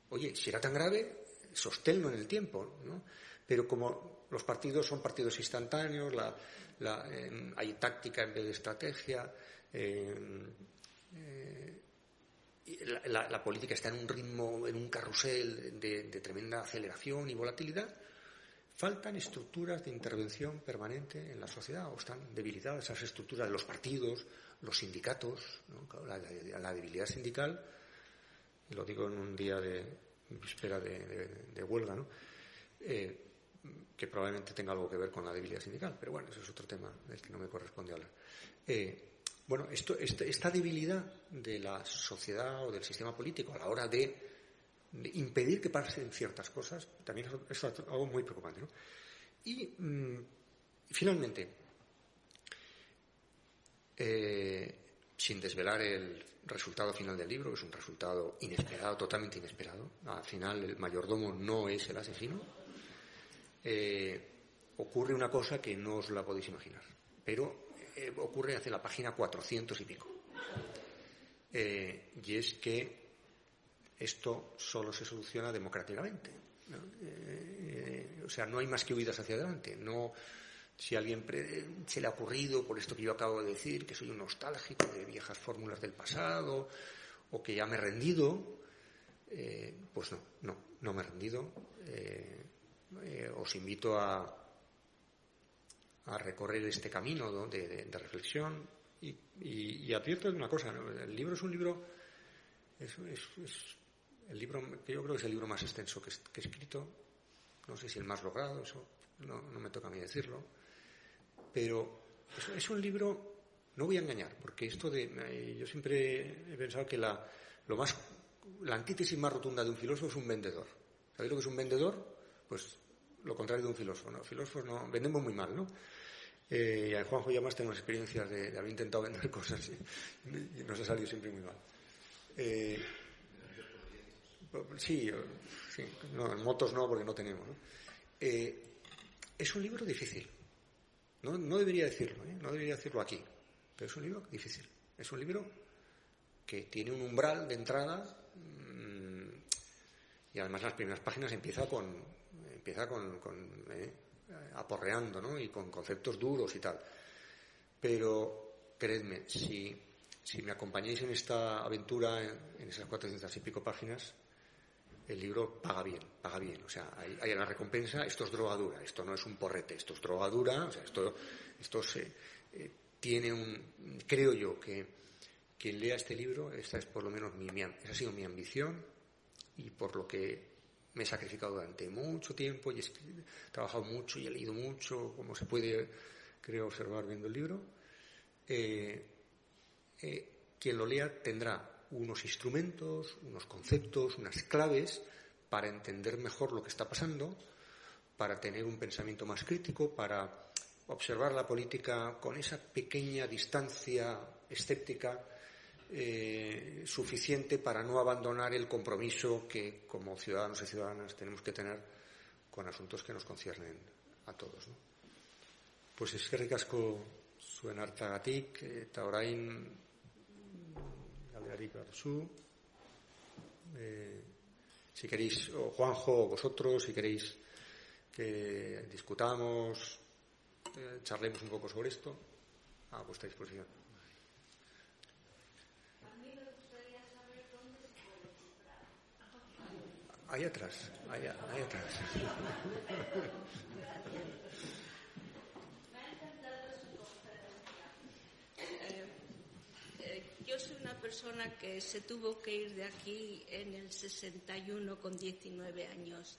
Oye, si era tan grave, sosténlo en el tiempo, ¿no? Pero como los partidos son partidos instantáneos, em, hay táctica en vez de estrategia, em, eh, la, política está en un ritmo, en un carrusel de, tremenda aceleración y volatilidad, faltan estructuras de intervención permanente en la sociedad o están debilitadas esas estructuras de los partidos, los sindicatos, la, debilidad sindical, lo digo en un día de, víspera de, huelga, ¿no? Eh, que probablemente tenga algo que ver con la debilidad sindical, pero bueno, eso es otro tema del que no me corresponde hablar. Eh, bueno, esto, este, esta, debilidad de la sociedad o del sistema político a la hora de, impedir que pasen ciertas cosas también es, algo muy preocupante. Y mm, finalmente, eh, sin desvelar el resultado final del libro, que es un resultado inesperado, totalmente inesperado. Al final el mayordomo no es el asesino. Eh, ocurre una cosa que no os la podéis imaginar, pero eh, ocurre hacia la página 400 y pico. Y es que esto solo se soluciona democráticamente. o sea, no hay más que huidas hacia adelante. No, si a alguien se le ha ocurrido, por esto que yo acabo de decir, que soy un nostálgico de viejas fórmulas del pasado, o que ya me he rendido, eh, pues no, no, no me he rendido. Eh, eh, os invito a, a recorrer este camino de, reflexión y, advierto de una cosa, el libro es un libro, es, el libro que yo creo que es el libro más extenso que, he escrito, no sé si el más logrado, eso no, me toca a mí decirlo, pero es, un libro, no voy a engañar, porque esto de, eh, yo siempre he pensado que la, lo más, la antítesis más rotunda de un filósofo es un vendedor. ¿Sabéis lo que es un vendedor? Pues lo contrario de un filósofo. ¿no? Filósofos no, vendemos muy mal, ¿no? Eh, y a Juanjo y además tenemos experiencias de, haber intentado vender cosas y, nos ha salido siempre muy mal. Eh, sí, sí no, en motos no, porque no tenemos. ¿no? es un libro difícil. No, debería decirlo, ¿eh? no debería decirlo aquí, pero es un libro difícil. Es un libro que tiene un umbral de entrada mm, y además las primeras páginas empieza con empieza con, eh, aporreando ¿no? y con conceptos duros y tal. Pero creedme, si, si me acompañáis en esta aventura, en, esas cuatrocientas y pico páginas, el libro paga bien, paga bien. O sea, hay, una recompensa, esto es drogadura, esto no es un porrete, esto es drogadura, o sea, esto, esto se, eh, tiene un, creo yo que quien lea este libro, esta es por lo menos mi, esa ha sido mi ambición y por lo que me he sacrificado durante mucho tiempo y he trabajado mucho y he leído mucho, como se puede, creo, observar viendo el libro. Eh, eh, quien lo lea tendrá unos instrumentos, unos conceptos, unas claves para entender mejor lo que está pasando, para tener un pensamiento más crítico, para observar la política con esa pequeña distancia escéptica eh, suficiente para no abandonar el compromiso que como ciudadanos y ciudadanas tenemos que tener con asuntos que nos conciernen a todos. Pues es que ricasco zuen hartagatik eta eh, si queréis, o Juanjo, o vosotros, si queréis que discutamos, eh, charlemos un poco sobre esto, a vuestra disposición. Ahí atrás, ahí, ahí atrás. yo soy una persona que se tuvo que ir de aquí en el 61 con 19 años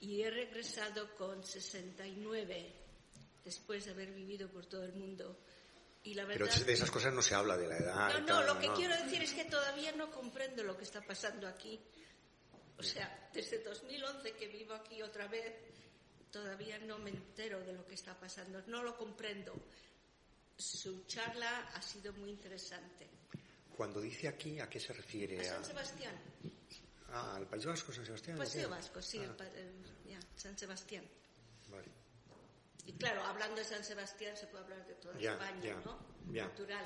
y he regresado con 69 después de haber vivido por todo el mundo. Y la verdad, Pero de esas cosas no se habla de la edad. no, no, tal, lo que no. quiero decir es que todavía no comprendo lo que está pasando aquí. O sea, desde 2011 que vivo aquí otra vez, todavía no me entero de lo que está pasando. No lo comprendo. Su charla ha sido muy interesante. Cuando dice aquí, ¿a qué se refiere? ¿A San Sebastián? Ah, al País Vasco, San Sebastián. Paseo. Vasco, sí, Ah, el ya, San Sebastián. vale. Y claro, hablando de San Sebastián se puede hablar de toda Ya, España, ya, ¿no? ya. Natural.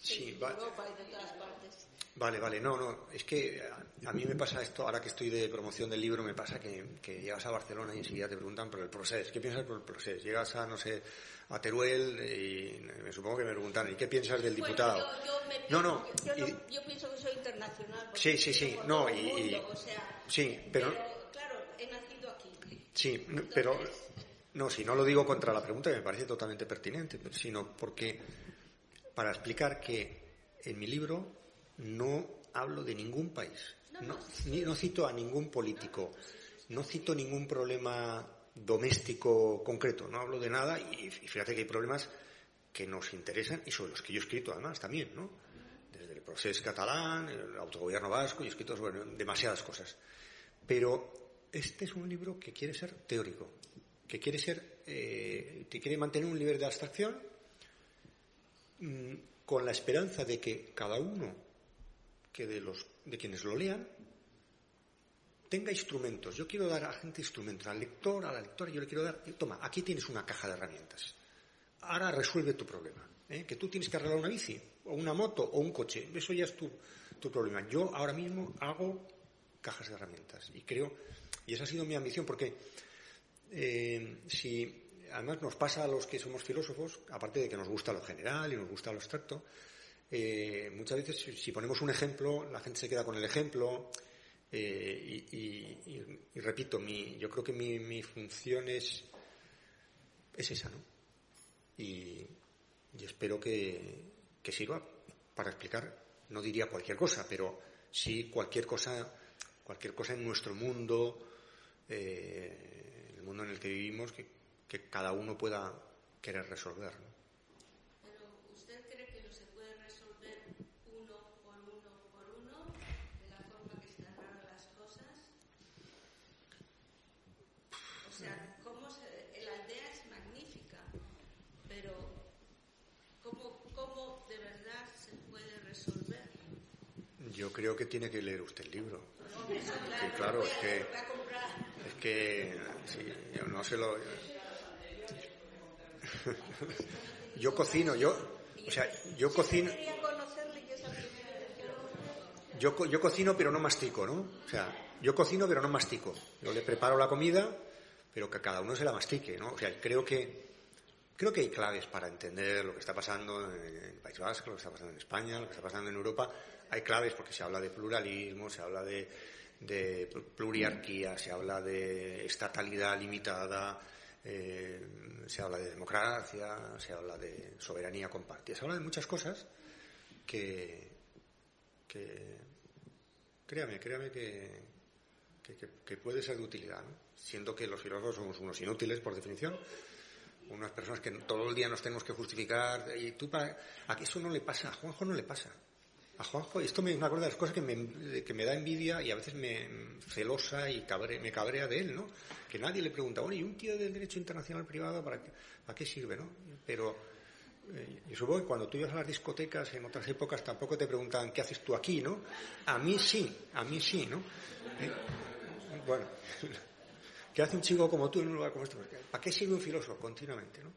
Sí, de va- Europa y de todas partes. Vale, vale, no, no, es que a, a mí me pasa esto, ahora que estoy de promoción del libro, me pasa que, que llegas a Barcelona y enseguida te preguntan por el proceso, ¿qué piensas por el proceso? Llegas a, no sé, a Teruel y me supongo que me preguntan, ¿y qué piensas del diputado? Bueno, yo, yo me No, no, Yo, no- y- yo pienso que soy internacional. Sí, sí, sí, no, y- y- mundo, o sea, sí, pero- Claro, he nacido aquí. Sí, pero no, si no lo digo contra la pregunta que me parece totalmente pertinente, pero sino porque para explicar que en mi libro no hablo de ningún país, no, ni- no cito a ningún político, no cito ningún problema doméstico concreto, no hablo de nada y, y fíjate que hay problemas que nos interesan y sobre los que yo he escrito además también, ¿no? Desde el proceso catalán, el autogobierno vasco, y he escrito sobre demasiadas cosas. Pero este es un libro que quiere ser teórico, que quiere ser, eh, que quiere mantener un nivel de abstracción mm, con la esperanza de que cada uno que de los de quienes lo lean tenga instrumentos. Yo quiero dar a gente instrumentos, al lector, a la lectora, yo le quiero dar, toma, aquí tienes una caja de herramientas. Ahora resuelve tu problema. ¿eh? Que tú tienes que arreglar una bici, o una moto, o un coche. Eso ya es tu, tu problema. Yo ahora mismo hago cajas de herramientas. Y creo, y esa ha sido mi ambición, porque eh, si además nos pasa a los que somos filósofos, aparte de que nos gusta lo general y nos gusta lo abstracto, eh, muchas veces si, ponemos un ejemplo, la gente se queda con el ejemplo. eh, y, repito, mi, yo creo que mi, función es, es esa, ¿no? Y, espero que, sirva para explicar, no diría cualquier cosa, pero sí cualquier cosa, cualquier cosa en nuestro mundo, eh, el mundo en el que vivimos, que, cada uno pueda querer resolver. Pero ¿usted cree que lo se puede resolver uno por uno por uno de la forma que están ahora las cosas? O sea, ¿cómo se, la idea es magnífica, pero ¿cómo, ¿cómo de verdad se puede resolver? Yo creo que tiene que leer usted el libro. Hombre, eso, Que claro, es que-. Es que, sí, yo no se lo. Yo cocino, yo. O sea, yo cocino. Yo, yo cocino pero no mastico, ¿no? O sea, yo cocino pero no mastico. Yo le preparo la comida, pero que cada uno se la mastique, ¿no? O sea, creo que creo que hay claves para entender lo que está pasando en el País Vasco, lo que está pasando en España, lo que está pasando en Europa. Hay claves porque se habla de pluralismo, se habla de, de pluriarquía, se habla de estatalidad limitada, eh, se habla de democracia, se habla de soberanía compartida, se habla de muchas cosas que, créame, créame que, puede ser de utilidad, ¿no? siendo que los filósofos somos unos inútiles por definición, unas personas que todo el día nos tenemos que justificar y tú para a eso no le pasa, a Juanjo no le pasa. A Juanjo, esto me, una de las cosas que me, da envidia y a veces me celosa y me cabrea de él, ¿no? Que nadie le pregunta, bueno, ¿y un tío del derecho internacional privado para qué, sirve, no? Pero eh, yo supongo que cuando tú ibas a las discotecas en otras épocas tampoco te preguntaban qué haces tú aquí, ¿no? A mí sí, a mí sí, ¿no? Eh, bueno, ¿qué hace un chico como tú en un lugar como este? ¿Para qué sirve un filósofo continuamente, no?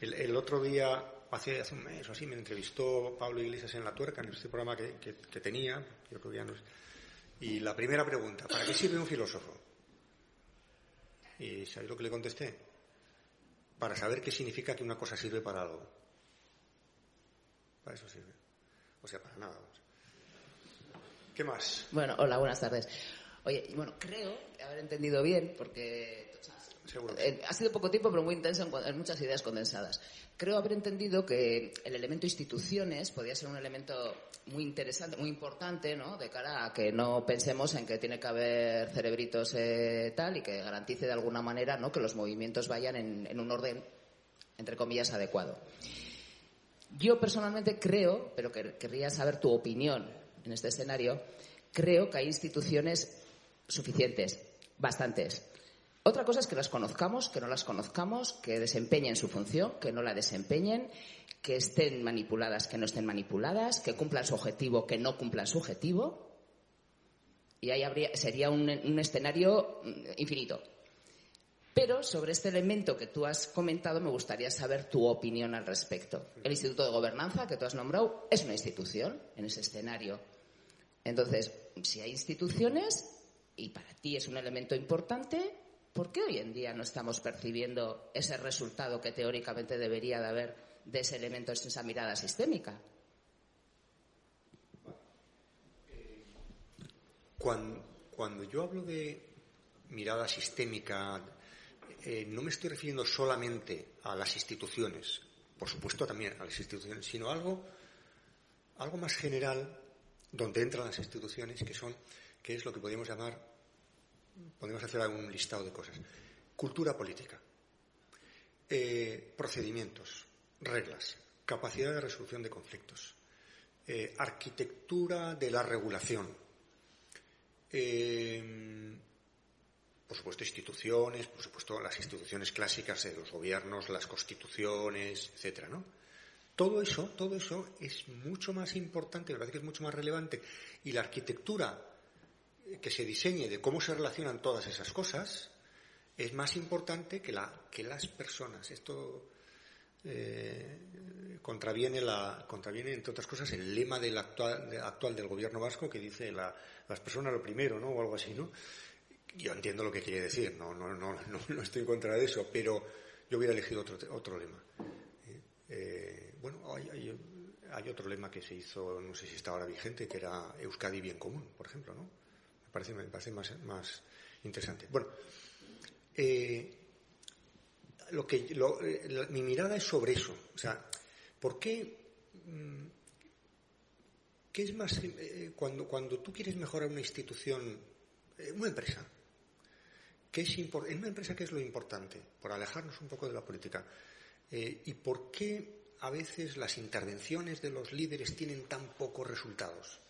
El otro día, hace, hace un mes o así, me entrevistó Pablo Iglesias en La Tuerca, en este programa que, que- tenía, yo creo que ya no es. Y la primera pregunta, ¿para qué sirve un filósofo? ¿Y sabéis lo que le contesté? Para saber qué significa que una cosa sirve para algo. Para eso sirve. O sea, para nada. ¿Qué más? Bueno, hola, buenas tardes. Oye, bueno, creo haber entendido bien, porque Eh, ha sido poco tiempo, pero muy intenso en, muchas ideas condensadas. Creo haber entendido que el elemento instituciones podía ser un elemento muy interesante, muy importante, ¿no? De cara a que no pensemos en que tiene que haber cerebritos eh, tal y que garantice de alguna manera, ¿no? Que los movimientos vayan en, un orden, entre comillas, adecuado. Yo personalmente creo, pero querría saber tu opinión en este escenario, creo que hay instituciones suficientes, bastantes. Otra cosa es que las conozcamos, que no las conozcamos, que desempeñen su función, que no la desempeñen, que estén manipuladas, que no estén manipuladas, que cumplan su objetivo, que no cumplan su objetivo. Y ahí habría, sería un, escenario mm, infinito. Pero sobre este elemento que tú has comentado, me gustaría saber tu opinión al respecto. El Instituto de Gobernanza, que tú has nombrado, es una institución en ese escenario. Entonces, si hay instituciones y para ti es un elemento importante, ¿por qué hoy en día no estamos percibiendo ese resultado que teóricamente debería de haber de ese elemento, de esa mirada sistémica? Cuando, yo hablo de mirada sistémica, eh, no me estoy refiriendo solamente a las instituciones, por supuesto también a las instituciones, sino algo, algo más general donde entran las instituciones, que son, que es lo que podríamos llamar podemos hacer algún listado de cosas. Cultura política, eh, procedimientos, reglas, capacidad de resolución de conflictos, eh, arquitectura de la regulación, eh, por supuesto instituciones, por supuesto las instituciones clásicas los gobiernos, las constituciones, etcétera, ¿no? Todo eso, todo eso es mucho más importante, me parece que es mucho más relevante. Y la arquitectura que se diseñe de cómo se relacionan todas esas cosas es más importante que, la, que las personas. Esto eh, contraviene, la, contraviene, entre otras cosas, el lema del actual, actual del gobierno vasco que dice la, las personas lo primero, ¿no? O algo así, ¿no? Yo entiendo lo que quiere decir, no, no, no, no, estoy en contra de eso, pero yo hubiera elegido otro, otro lema. Eh, eh, bueno, hay, hay otro lema que se hizo, no sé si está ahora vigente, que era Euskadi bien común, por ejemplo, ¿no? Parece, me parece más, interesante. Bueno, eh, lo que, eh, mi mirada es sobre eso. O sea, ¿por qué? Mm, ¿Qué es más eh, cuando, cuando tú quieres mejorar una institución, una empresa? ¿qué es en una empresa, ¿qué es lo importante? Por alejarnos un poco de la política. ¿Y por qué a veces las intervenciones de los líderes tienen tan pocos resultados?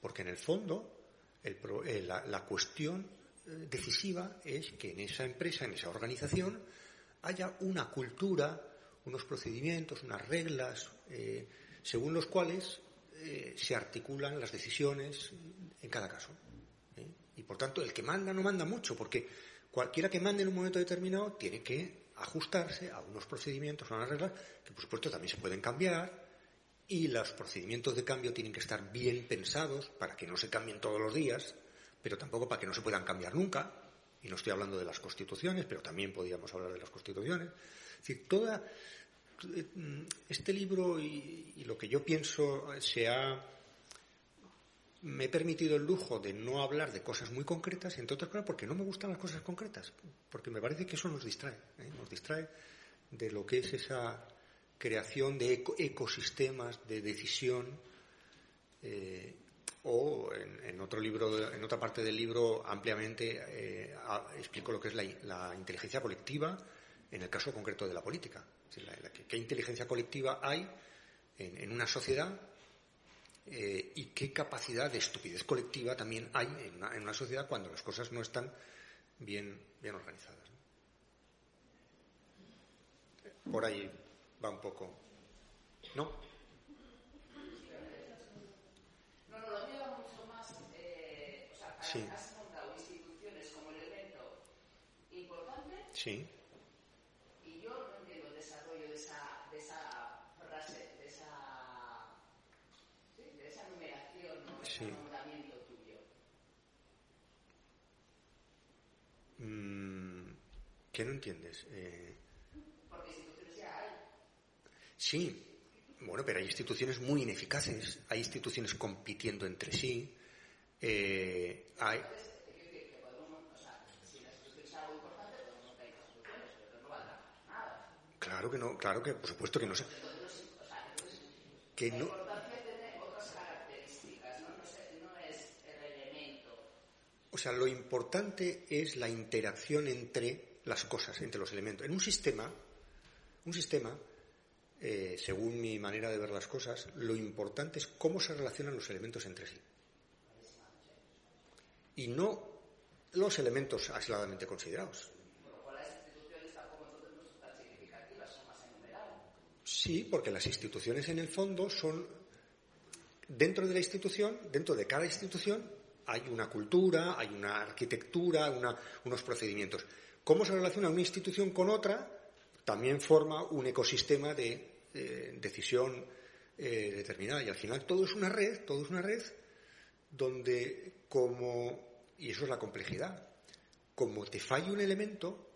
Porque en el fondo eh, la, cuestión eh, decisiva es que en esa empresa, en esa organización, haya una cultura, unos procedimientos, unas reglas, eh, según los cuales se articulan las decisiones en cada caso. Y por tanto, el que manda no manda mucho, porque cualquiera que mande en un momento determinado tiene que ajustarse a unos procedimientos, a unas reglas, que por supuesto también se pueden cambiar, y los procedimientos de cambio tienen que estar bien pensados para que no se cambien todos los días, pero tampoco para que no se puedan cambiar nunca. Y no estoy hablando de las constituciones, pero también podríamos hablar de las constituciones. Es decir, toda este libro y, lo que yo pienso se ha me he permitido el lujo de no hablar de cosas muy concretas, entre otras cosas porque no me gustan las cosas concretas, porque me parece que eso nos distrae, ¿eh? nos distrae de lo que es esa creación de ecosistemas de decisión eh, o en, otro libro, en otra parte del libro ampliamente eh, explico lo que es la, inteligencia colectiva en el caso concreto de la política. ¿Qué inteligencia colectiva hay en, una sociedad eh, y qué capacidad de estupidez colectiva también hay en una, sociedad cuando las cosas no están bien, bien organizadas. Por ahí va un poco. ¿No? No, no, lo mío va mucho más. Eh, o sea, sí. has montado instituciones como elemento importante. Sí. Y yo no entiendo el desarrollo de esa, de esa frase, de esa, ¿sí? de esa numeración, ¿no? Sí. ese nombramiento tuyo. Mm, ¿Qué no entiendes? Eh, Sí, bueno, pero hay instituciones muy ineficaces, hay instituciones compitiendo entre sí, eh, hay... Claro que no, claro que, por supuesto que no sé. Que no. O sea, lo importante es la interacción entre las cosas, entre los elementos. En un sistema, un sistema, eh, según mi manera de ver las cosas, lo importante es cómo se relacionan los elementos entre sí. Y no los elementos aisladamente considerados. Sí, porque las instituciones en el fondo son, dentro de la institución, dentro de cada institución, hay una cultura, hay una arquitectura, unos procedimientos. ¿Cómo se relaciona una institución con otra? También forma un ecosistema de decisión eh, determinada. Y al final todo es una red, todo es una red donde como, y eso es la complejidad, como te falle un elemento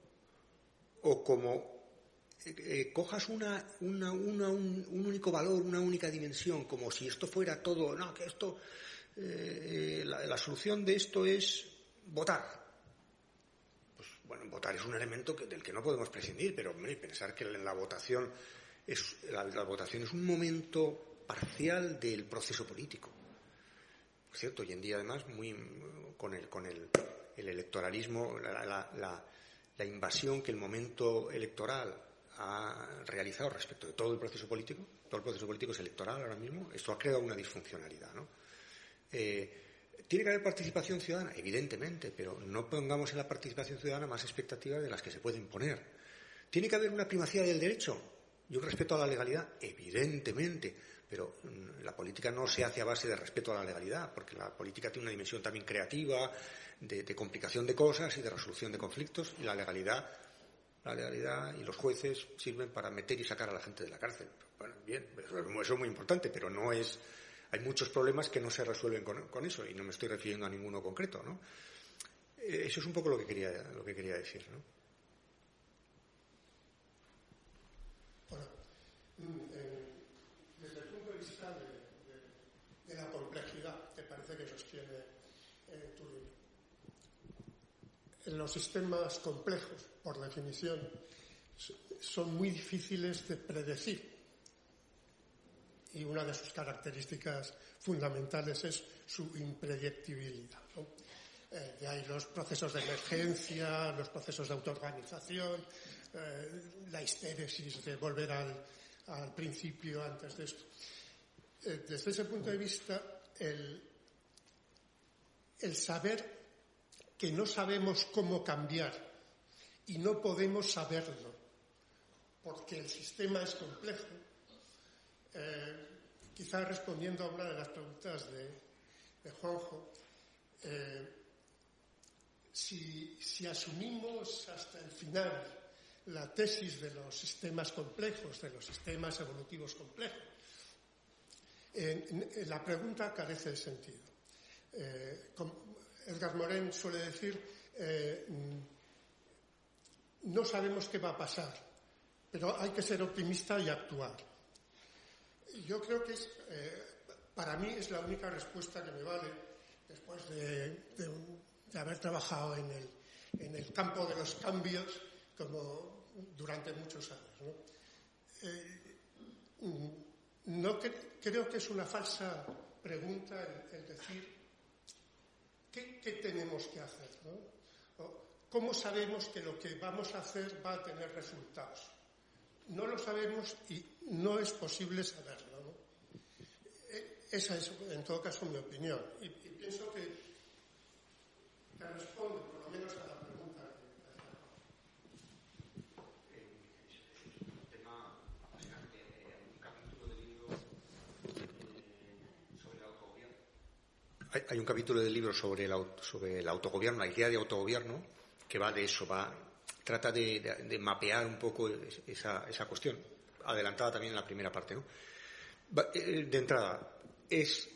o como eh, cojas una, un, único valor, una única dimensión, como si esto fuera todo, no, que esto, eh, la, solución de esto es votar. Pues bueno, votar es un elemento del que no podemos prescindir, pero pensar que la votación la, votación es un momento parcial del proceso político. Por cierto, hoy en día además muy con el, con el, electoralismo, la invasión que el momento electoral ha realizado respecto de todo el proceso político, todo el proceso político es electoral ahora mismo, esto ha creado una disfuncionalidad. ¿no? Eh, ¿Tiene que haber participación ciudadana? Evidentemente, pero no pongamos en la participación ciudadana más expectativas de las que se pueden poner. ¿Tiene que haber una primacía del derecho y un respeto a la legalidad? Evidentemente, pero mm, la política no se hace a base de respeto a la legalidad, porque la política tiene una dimensión también creativa, de, complicación de cosas y de resolución de conflictos, y la legalidad la legalidad y los jueces sirven para meter y sacar a la gente de la cárcel. Bueno, bien, eso, es muy importante, pero no es. Hay muchos problemas que no se resuelven con, eso y no me estoy refiriendo a ninguno concreto, ¿no? Eh, eso es un poco lo que quería, lo que quería decir, ¿no? Bueno, mm, desde el punto de vista de, la complejidad que parece que sostiene eh, Turing, en los sistemas complejos por definición, son muy difíciles de predecir. Y una de sus características fundamentales es su impredictibilidad. Eh, de ahí los procesos de emergencia, los procesos de autoorganización, eh, la histéresis de volver al, principio antes de esto. Eh, desde ese punto de vista, el, saber que no sabemos cómo cambiar y no podemos saberlo, porque el sistema es complejo. Eh, quizá respondiendo a una de las preguntas de, Juanjo, eh, si, asumimos hasta el final la tesis de los sistemas complejos, de los sistemas evolutivos complejos, la pregunta carece de sentido. Eh, Edgar Morin suele decir, no sabemos qué va a pasar, pero hay que ser optimista y actuar. Yo creo que es, eh, para mí es la única respuesta que me vale después de, haber trabajado en el, campo de los cambios como durante muchos años. ¿no? Eh, creo que es una falsa pregunta el, decir ¿qué, tenemos que hacer. ¿no? ¿Cómo sabemos que lo que vamos a hacer va a tener resultados? No lo sabemos y no es posible saberlo. E, esa es, en todo caso, mi opinión. Y, pienso que responde, por lo menos, a la pregunta Hay, un capítulo del libro sobre sobre el autogobierno, la idea de autogobierno, que va de eso, va, trata de, mapear un poco esa, esa, cuestión, adelantada también en la primera parte. ¿no? Eh, de entrada, es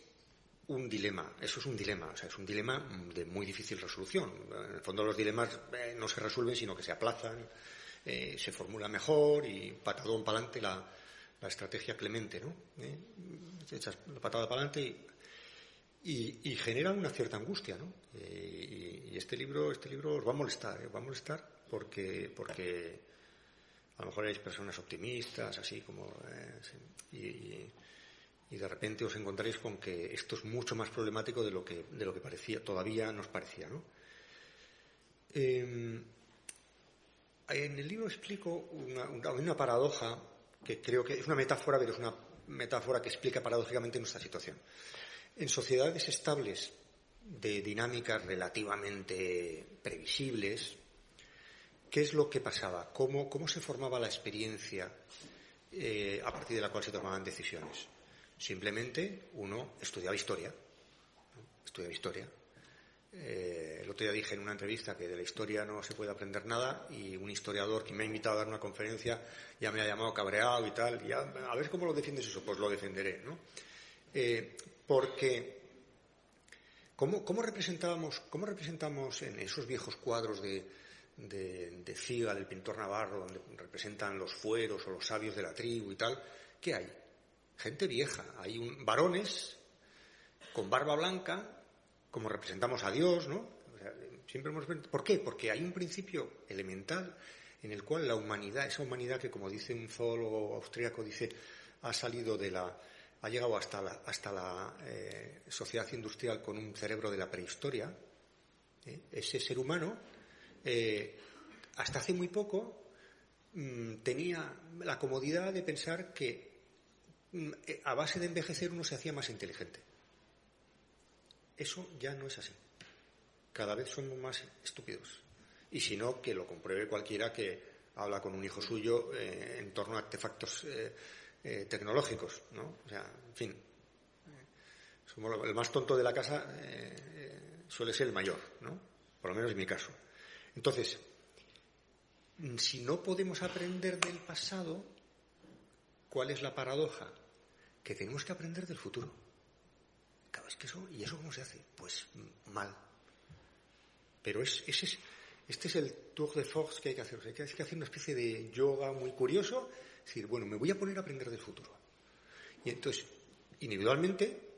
un dilema, eso es un dilema, o sea, es un dilema de muy difícil resolución. En el fondo los dilemas eh, no se resuelven, sino que se aplazan, eh, se formula mejor y patadón para adelante la, la, estrategia clemente, ¿no? Echas la patada para adelante y y, genera una cierta angustia, ¿no? y, este libro, este libro os va a molestar, ¿eh? va a molestar porque, porque a lo mejor hay personas optimistas, así como... y, de repente os encontráis con que esto es mucho más problemático de lo que, de lo que parecía, todavía nos parecía, ¿no? Em, en el libro explico una, una, paradoja que creo que es una metáfora, pero es una metáfora que explica paradójicamente nuestra situación. En sociedades estables de dinámicas relativamente previsibles, ¿qué es lo que pasaba? ¿Cómo, cómo se formaba la experiencia eh, a partir de la cual se tomaban decisiones? Simplemente uno estudiaba historia, estudiaba historia, eh, el otro día dije en una entrevista que de la historia no se puede aprender nada y un historiador que me ha invitado a dar una conferencia ya me ha llamado cabreado y tal. Y a ver cómo lo defiendes eso, pues lo defenderé, ¿no? Eh, porque ¿cómo, representábamos, ¿cómo representamos en esos viejos cuadros de, de, de del pintor Navarro, donde representan los fueros o los sabios de la tribu y tal? ¿Qué hay? Gente vieja, hay un, varones con barba blanca como representamos a Dios, ¿no? siempre hemos... ¿Por qué? Porque hay un principio elemental en el cual la humanidad, esa humanidad que, como dice un zoólogo austríaco, dice, ha salido de la, ha llegado hasta la, hasta la eh, sociedad industrial con un cerebro de la prehistoria, ¿eh? ese ser humano, eh, hasta hace muy poco mm, tenía la comodidad de pensar que mm, a base de envejecer uno se hacía más inteligente. Eso ya no es así. Cada vez somos más estúpidos. Y si no, que lo compruebe cualquiera que habla con un hijo suyo en torno a artefactos eh, eh, tecnológicos, ¿no? O sea, en fin. Somos el más tonto de la casa suele ser el mayor, ¿no? Por lo menos en mi caso. Entonces, si no podemos aprender del pasado, ¿cuál es la paradoja? Que tenemos que aprender del futuro. Que eso, ¿y eso cómo se hace? Pues mal. Pero es, ese es, este es el tour de force que hay que hacer. hay que hacer una especie de yoga muy curioso. Es decir, bueno, me voy a poner a aprender del futuro. Y entonces, individualmente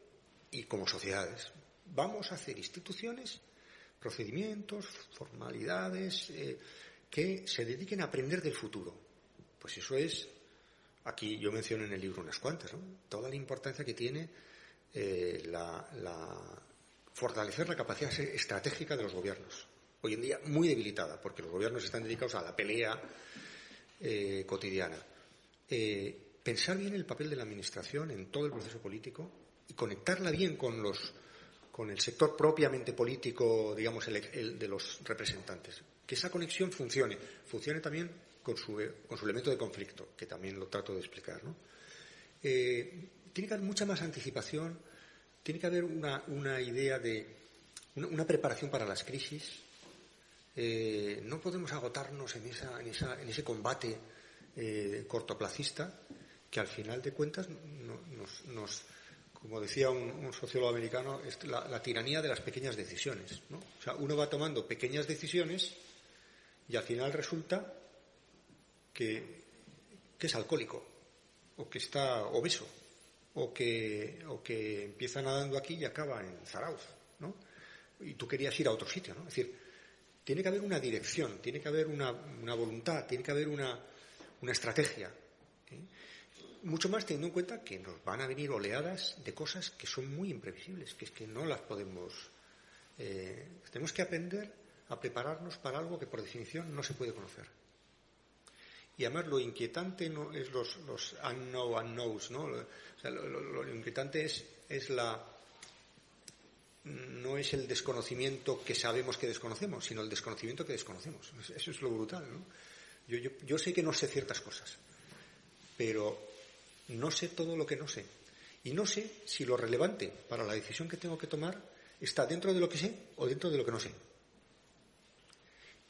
y como sociedades, vamos a hacer instituciones, procedimientos, formalidades eh, que se dediquen a aprender del futuro. Pues eso es, aquí yo menciono en el libro unas cuantas, ¿no? toda la importancia que tiene eh, fortalecer la capacidad estratégica de los gobiernos. Hoy en día muy debilitada, porque los gobiernos están dedicados a la pelea eh, cotidiana. Eh, pensar bien el papel de la Administración en todo el proceso político y conectarla bien con, los, con el sector propiamente político, digamos, el, de los representantes. Que esa conexión funcione. Funcione también con su, con su elemento de conflicto, que también lo trato de explicar. ¿no? tiene que haber mucha más anticipación, tiene que haber una, idea de una, preparación para las crisis. Eh, no podemos agotarnos esa, en ese combate eh, cortoplacista que al final de cuentas nos, como decía un, sociólogo americano, es la, tiranía de las pequeñas decisiones. O sea, uno va tomando pequeñas decisiones y al final resulta que es alcohólico o que está obeso o que, o que empieza nadando aquí y acaba en Zarauz, ¿no? Y tú querías ir a otro sitio, ¿no? Es decir, tiene que haber una dirección, tiene que haber una, voluntad, tiene que haber una, estrategia. ¿eh? Mucho más teniendo en cuenta que nos van a venir oleadas de cosas que son muy imprevisibles, que es que no las podemos. Eh, tenemos que aprender a prepararnos para algo que por definición no se puede conocer. Y además lo inquietante no es los, los unknown unknowns, ¿no? lo, inquietante es, es la no es el desconocimiento que sabemos que desconocemos, sino el desconocimiento que desconocemos. Eso es lo brutal, ¿no? Yo, yo, yo sé que no sé ciertas cosas, pero no sé todo lo que no sé. Y no sé si lo relevante para la decisión que tengo que tomar está dentro de lo que sé o dentro de lo que no sé.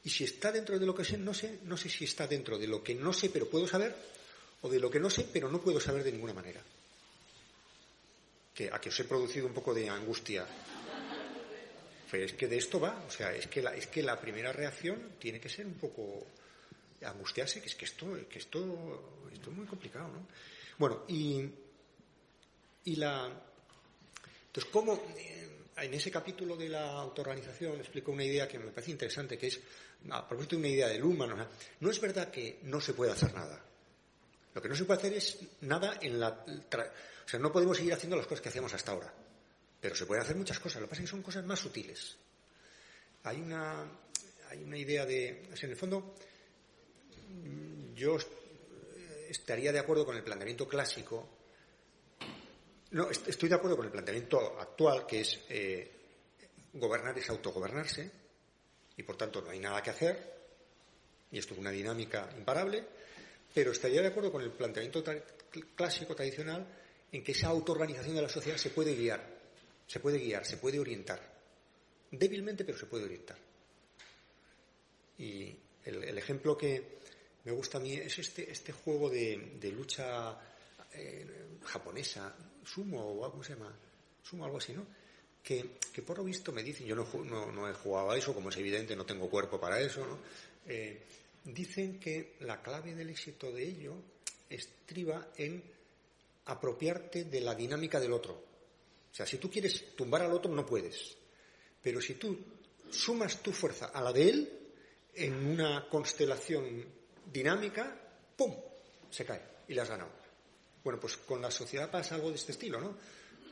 Y si está dentro de lo que sé, no sé, no sé si está dentro de lo que no sé pero puedo saber o de lo que no sé pero no puedo saber de ninguna manera. Que a que os he producido un poco de angustia. Pero es que de esto va, o sea, es que la, es que la primera reacción tiene que ser un poco angustiarse, que es que esto, que esto, esto es muy complicado, ¿no? Bueno, y, y la entonces, ¿cómo, en ese capítulo de la autoorganización explico una idea que me parece interesante, que es, a propósito de una idea del humano, no es verdad que no se puede hacer nada. Lo que no se puede hacer es nada en la... O sea, no podemos seguir haciendo las cosas que hacemos hasta ahora. Pero se pueden hacer muchas cosas. Lo que pasa es que son cosas más sutiles. Hay una, hay una idea de... en el fondo, yo estaría de acuerdo con el planteamiento clásico. No, estoy de acuerdo con el planteamiento actual, que es eh, gobernar es autogobernarse, y por tanto no hay nada que hacer, y esto es una dinámica imparable, pero estaría de acuerdo con el planteamiento clásico, tradicional, en que esa autoorganización de la sociedad se puede guiar, se puede guiar, se puede orientar. Débilmente, pero se puede orientar. Y el ejemplo que, me gusta a mí es este, este juego de, lucha eh, japonesa, sumo o algo se llama, sumo algo así, ¿no? Que, por lo visto me dicen, yo no, no, he jugado a eso, como es evidente, no tengo cuerpo para eso, ¿no? Eh, dicen que la clave del éxito de ello estriba en apropiarte de la dinámica del otro. O sea, si tú quieres tumbar al otro, no puedes. Pero si tú sumas tu fuerza a la de él en una constelación dinámica, ¡pum! se cae y la has ganado. Bueno, pues con la sociedad pasa algo de este estilo, ¿no?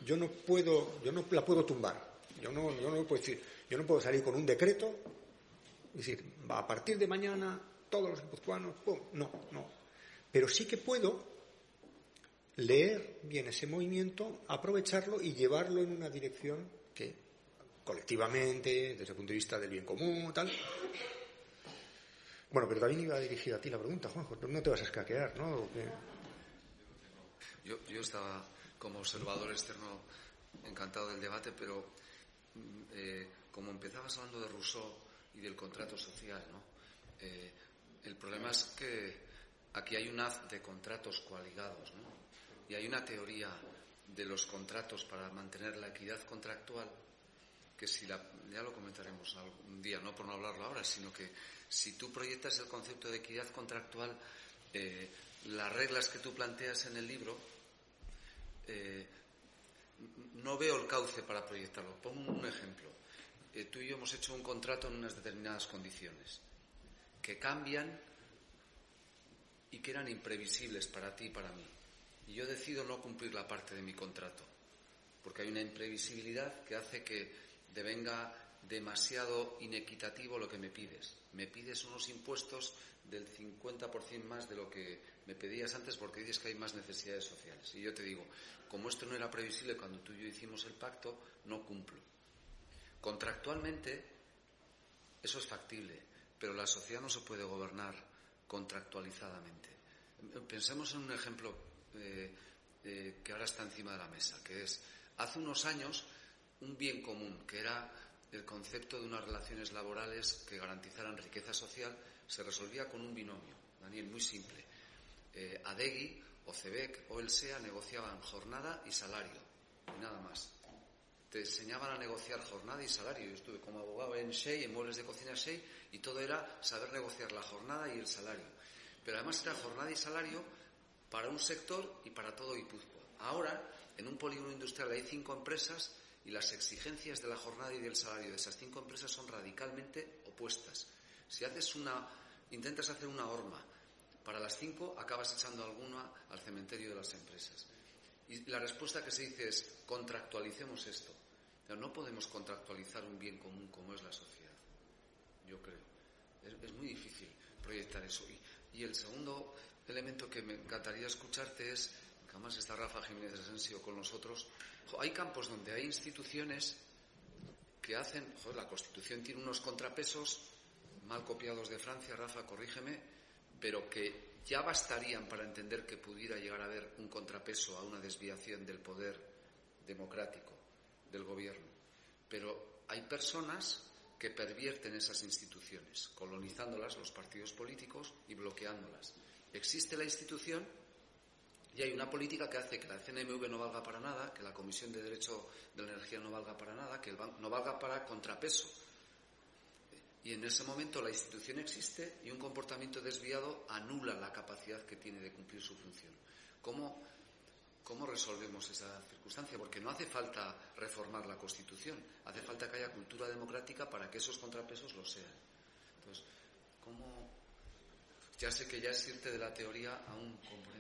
Yo no puedo, yo no la puedo tumbar. Yo no, yo no puedo decir, yo no puedo salir con un decreto y decir, va a partir de mañana todos los guipuzcoanos, ¡pum! No, no. Pero sí que puedo leer bien ese movimiento, aprovecharlo y llevarlo en una dirección que colectivamente, desde el punto de vista del bien común, tal, bueno, pero también iba dirigida a ti la pregunta, Juanjo. No te vas a escaquear, ¿no? Yo, yo estaba como observador externo encantado del debate, pero mm, eh, como empezabas hablando de Rousseau y del contrato social, ¿no? Eh, el problema es que aquí hay un haz de contratos coaligados, ¿no? Y hay una teoría de los contratos para mantener la equidad contractual que si ya lo comentaremos algún día, no por no hablarlo ahora, sino que si tú proyectas el concepto de equidad contractual, eh, las reglas que tú planteas en el libro, eh, no veo el cauce para proyectarlo. Pongo un ejemplo. Eh, tú y yo hemos hecho un contrato en unas determinadas condiciones que cambian y que eran imprevisibles para ti y para mí. Y yo decido no cumplir la parte de mi contrato, porque hay una imprevisibilidad que hace que devenga demasiado inequitativo lo que me pides. Me pides unos impuestos del 50% más de lo que me pedías antes porque dices que hay más necesidades sociales. Y yo te digo, como esto no era previsible cuando tú y yo hicimos el pacto, no cumplo. Contractualmente, eso es factible, pero la sociedad no se puede gobernar contractualizadamente. Pensemos en un ejemplo eh, eh, que ahora está encima de la mesa, que es, hace unos años, un bien común, que era el concepto de unas relaciones laborales que garantizaran riqueza social se resolvía con un binomio, Daniel, muy simple. Eh, Adegui, o CEBEC o el SEA negociaban jornada y salario, y nada más. Te enseñaban a negociar jornada y salario. Yo estuve como abogado en SEI, en muebles de cocina SEI, y todo era saber negociar la jornada y el salario. Pero además era jornada y salario para un sector y para todo Guipúzcoa. Ahora, en un polígono industrial hay cinco empresas y las exigencias de la jornada y del salario de esas cinco empresas son radicalmente opuestas. Si haces una, intentas hacer una horma para las cinco, acabas echando alguna al cementerio de las empresas. Y la respuesta que se dice es contractualicemos esto. Pero no podemos contractualizar un bien común como es la sociedad. Yo creo. Es, muy difícil proyectar eso. Y, y, el segundo elemento que me encantaría escucharte es, además está Rafa Jiménez Asensio con nosotros, hay campos donde hay instituciones que hacen, la Constitución tiene unos contrapesos mal copiados de Francia, Rafa, corrígeme, pero que ya bastarían para entender que pudiera llegar a haber un contrapeso a una desviación del poder democrático del gobierno. Pero hay personas que pervierten esas instituciones, colonizándolas los partidos políticos y bloqueándolas. Existe la institución y hay una política que hace que la CNMV no valga para nada, que la Comisión de Derecho de la Energía no valga para nada, que el banco no valga para contrapeso. Y en ese momento la institución existe y un comportamiento desviado anula la capacidad que tiene de cumplir su función. ¿Cómo, ¿Cómo resolvemos esa circunstancia? Porque no hace falta reformar la Constitución, hace falta que haya cultura democrática para que esos contrapesos lo sean. Entonces, ¿cómo...? Ya sé que ya es irte de la teoría a un componente.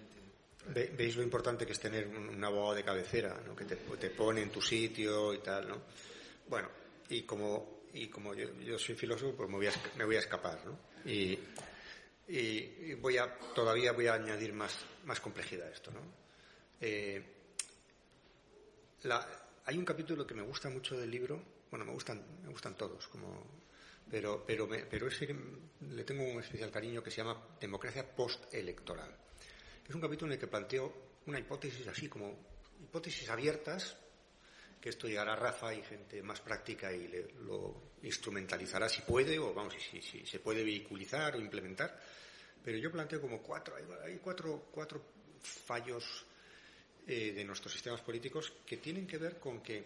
¿Veis lo importante que es tener un, abogado de cabecera, ¿no? que te, pone en tu sitio y tal? ¿no? Bueno, y como, y como yo, soy filósofo, pues me voy a, me voy a escapar. ¿no? Y, voy a, todavía voy a añadir más, complejidad a esto. ¿no? Eh, hay un capítulo que me gusta mucho del libro, bueno, me gustan, me gustan todos, como, pero, pero, pero ese le tengo un especial cariño que se llama Democracia postelectoral. Es un capítulo en el que planteo una hipótesis así como hipótesis abiertas, que esto llegará a Rafa y gente más práctica y lo instrumentalizará si puede, o vamos, si, si, se puede vehiculizar o implementar. Pero yo planteo como cuatro, hay cuatro, cuatro fallos eh, de nuestros sistemas políticos que tienen que ver con que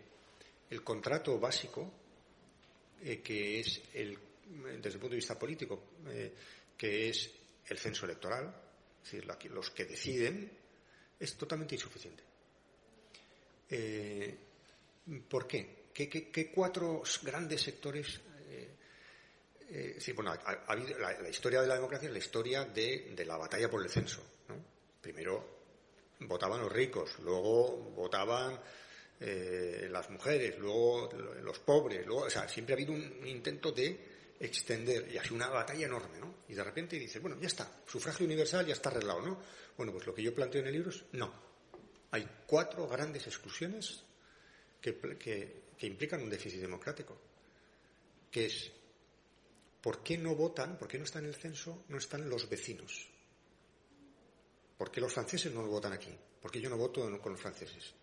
el contrato básico, eh, que es el, desde el punto de vista político, eh, que es el censo electoral, es decir, los que deciden, es totalmente insuficiente. ¿Por qué? ¿Qué, cuatro grandes sectores sí, bueno, la, historia de la democracia es la historia de, la batalla por el censo. Primero votaban los ricos, luego votaban eh, las mujeres, luego los pobres, luego, o sea, siempre ha habido un, intento de extender y así una batalla enorme, ¿no? Y de repente dices, bueno, ya está, sufragio universal ya está arreglado, ¿no? Bueno, pues lo que yo planteo en el libro es, no, hay cuatro grandes exclusiones que, implican un déficit democrático, que es, ¿por qué no votan, por qué no están en el censo, no están los vecinos? ¿Por qué los franceses no votan aquí? ¿Por qué yo no voto con los franceses?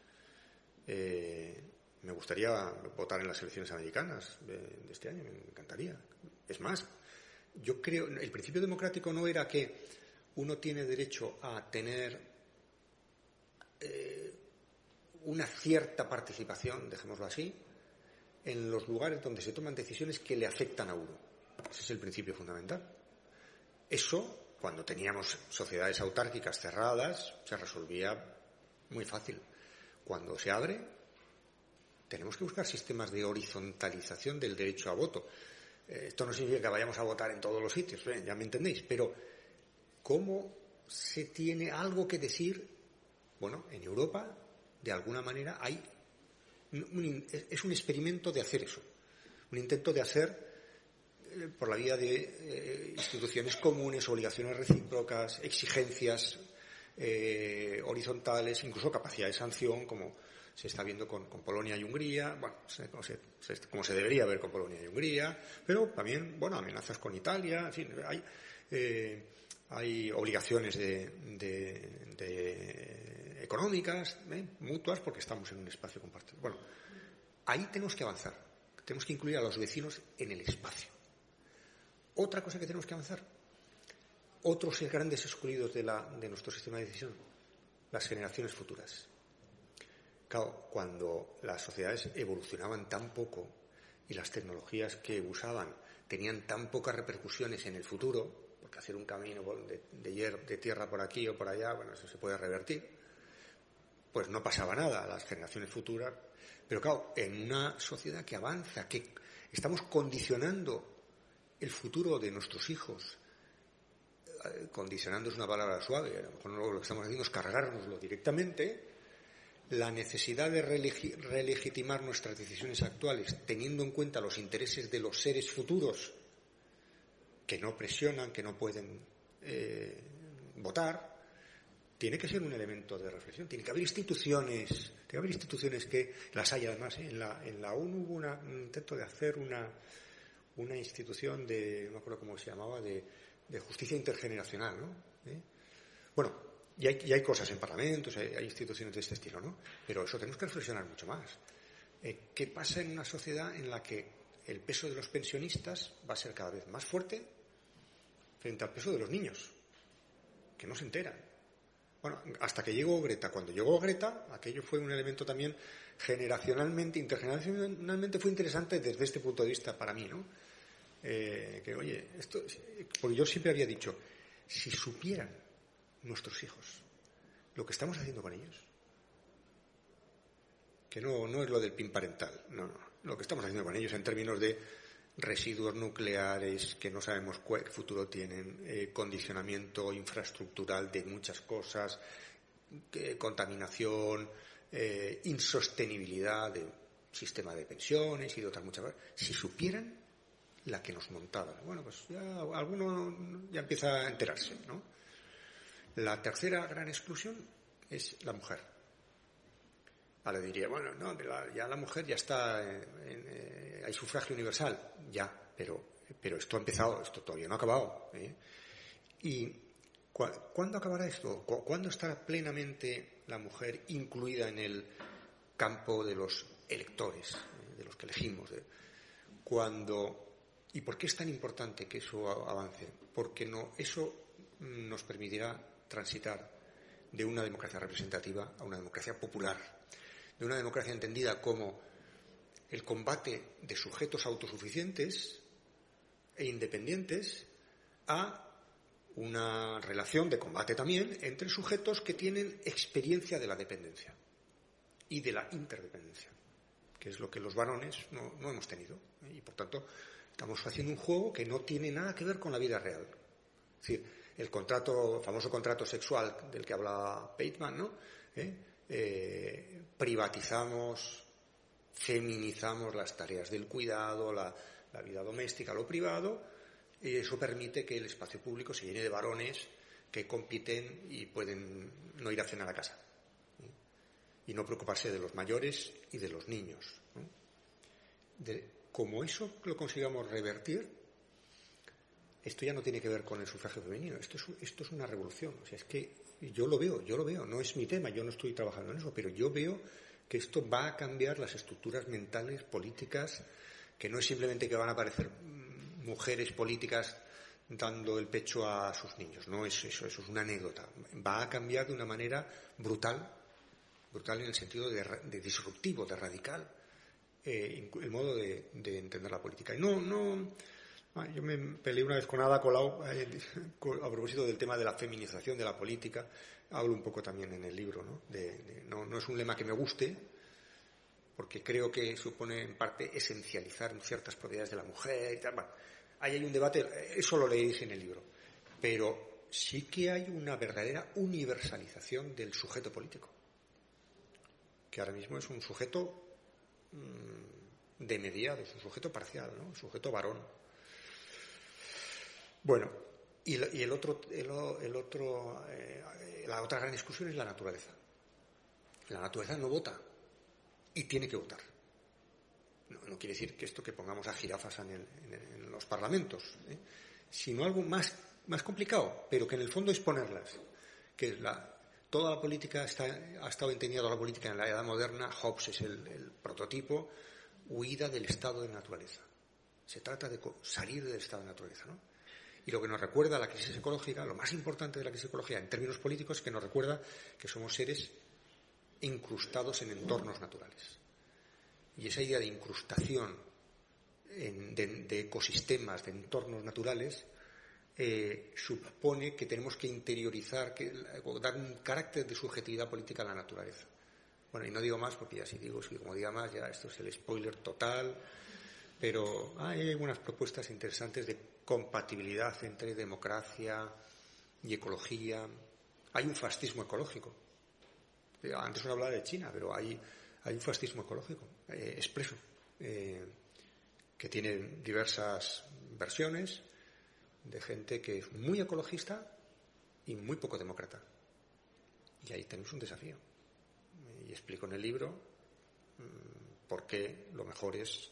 Eh, me gustaría votar en las elecciones americanas de, este año, me encantaría. Es más, yo creo, el principio democrático no era que uno tiene derecho a tener eh, una cierta participación, dejémoslo así, en los lugares donde se toman decisiones que le afectan a uno. Ese es el principio fundamental. Eso cuando teníamos sociedades autárquicas cerradas, se resolvía muy fácil. Cuando se abre, tenemos que buscar sistemas de horizontalización del derecho a voto. Eh, esto no significa que vayamos a votar en todos los sitios, ¿eh? ya me entendéis, pero ¿cómo se tiene algo que decir? Bueno, en Europa, de alguna manera, hay es un experimento de hacer eso, un intento de hacer eh, por la vía de instituciones comunes, obligaciones recíprocas, exigencias horizontales, incluso capacidad de sanción, como se está viendo con, Polonia y Hungría, bueno, como se, debería ver con Polonia y Hungría, pero también, bueno, amenazas con Italia, en fin, hay, hay obligaciones económicas, mutuas, porque estamos en un espacio compartido. Bueno, ahí tenemos que avanzar, tenemos que incluir a los vecinos en el espacio. Otra cosa que tenemos que avanzar, otros grandes excluidos de, nuestro sistema de decisión, las generaciones futuras. Claro, cuando las sociedades evolucionaban tan poco y las tecnologías que usaban tenían tan pocas repercusiones en el futuro, porque hacer un camino de, de, tierra por aquí o por allá, bueno, eso se puede revertir, pues no pasaba nada a las generaciones futuras. Pero claro, en una sociedad que avanza, que estamos condicionando el futuro de nuestros hijos, eh, condicionando es una palabra suave, a lo mejor lo que estamos haciendo es cargárnoslo directamente, la necesidad de relegitimar nuestras decisiones actuales, teniendo en cuenta los intereses de los seres futuros que no presionan, que no pueden eh, votar, tiene que ser un elemento de reflexión. Tiene que haber instituciones, tiene que haber instituciones que las hay además. En, la, en la ONU hubo un intento de hacer una, una institución de, no me acuerdo cómo se llamaba, de, justicia intergeneracional, ¿no? ¿Eh? Y hay, hay, cosas en parlamentos, hay, instituciones de este estilo, ¿no? Pero eso tenemos que reflexionar mucho más. Eh, ¿Qué pasa en una sociedad en la que el peso de los pensionistas va a ser cada vez más fuerte frente al peso de los niños, que no se enteran? Bueno, hasta que llegó Greta. Cuando llegó Greta, aquello fue un elemento también generacionalmente, intergeneracionalmente fue interesante desde este punto de vista para mí, ¿no? Eh, que oye, esto, porque yo siempre había dicho, si supieran nuestros hijos lo que estamos haciendo con ellos, que no, no es lo del PIN parental, no, no. Lo que estamos haciendo con ellos en términos de residuos nucleares que no sabemos qué futuro tienen, eh, condicionamiento infraestructural de muchas cosas, contaminación, eh, insostenibilidad del sistema de pensiones y de otras muchas cosas. Si supieran la que nos montaban. Bueno, pues ya alguno ya empieza a enterarse, ¿no? La tercera gran exclusión es la mujer. Ahora diría, bueno, no, ya la mujer ya está, en, eh, hay sufragio universal, ya, pero, pero esto ha empezado, esto todavía no ha acabado. ¿eh? ¿Y cuándo acabará esto? ¿Cuándo estará plenamente la mujer incluida en el campo de los electores, ¿eh? de los que elegimos? Cuando ¿Y por qué es tan importante que eso avance? Porque no, eso nos permitirá transitar de una democracia representativa a una democracia popular, de una democracia entendida como el combate de sujetos autosuficientes e independientes a una relación de combate también entre sujetos que tienen experiencia de la dependencia y de la interdependencia, que es lo que los varones no, hemos tenido. ¿eh? Y por tanto, Estamos haciendo un juego que no tiene nada que ver con la vida real. Es decir, el contrato, famoso contrato sexual del que habla Bateman, ¿no? ¿Eh? Eh, privatizamos, feminizamos las tareas del cuidado, la, vida doméstica, lo privado, y eso permite que el espacio público se llene de varones que compiten y pueden no ir a cenar a casa. Y no preocuparse de los mayores y de los niños. Como eso lo consigamos revertir, esto ya no tiene que ver con el sufragio femenino, esto es, esto es una revolución. O sea, es que yo lo veo, yo lo veo, no es mi tema, yo no estoy trabajando en eso, pero yo veo que esto va a cambiar las estructuras mentales, políticas, que no es simplemente que van a aparecer mujeres políticas dando el pecho a sus niños, no es eso, eso es una anécdota. Va a cambiar de una manera brutal, brutal en el sentido de disruptivo, de radical eh, el modo de, entender la política. Y no, no, yo me peleé una vez con Ada Colau eh, a propósito del tema de la feminización de la política. Hablo un poco también en el libro, ¿no? no, es un lema que me guste, porque creo que supone en parte esencializar ciertas propiedades de la mujer y tal. Ahí hay un debate, eso lo leéis en el libro. Pero sí que hay una verdadera universalización del sujeto político, que ahora mismo es un sujeto Mm, de mediado, es un sujeto parcial. Un sujeto varón. Bueno, y, el otro, el, otro eh, la otra gran discusión es la naturaleza. La naturaleza no vota y tiene que votar. No, quiere decir que esto que pongamos a jirafas en, los parlamentos, ¿eh? sino algo más, complicado, pero que en el fondo es ponerlas, que la, Toda la política ha estado entendida la política en la edad moderna. Hobbes es el, prototipo, huida del estado de naturaleza. Se trata de salir del estado de naturaleza, ¿no? Y lo que nos recuerda la crisis ecológica, lo más importante de la crisis ecológica en términos políticos, es que nos recuerda que somos seres incrustados en entornos naturales. Y esa idea de incrustación de ecosistemas, de entornos naturales, eh, supone que tenemos que interiorizar, que, dar un carácter de subjetividad política a la naturaleza. Bueno, y no digo más porque ya si digo, si como diga más, ya esto es el spoiler total, pero hay algunas propuestas interesantes de compatibilidad entre democracia y ecología. Hay un fascismo ecológico. Eh, antes uno hablaba de China, pero hay, hay un fascismo ecológico eh, expreso, que tiene diversas versiones de gente que es muy ecologista y muy poco demócrata. Y ahí tenemos un desafío. Y explico en el libro mm, por qué lo mejor es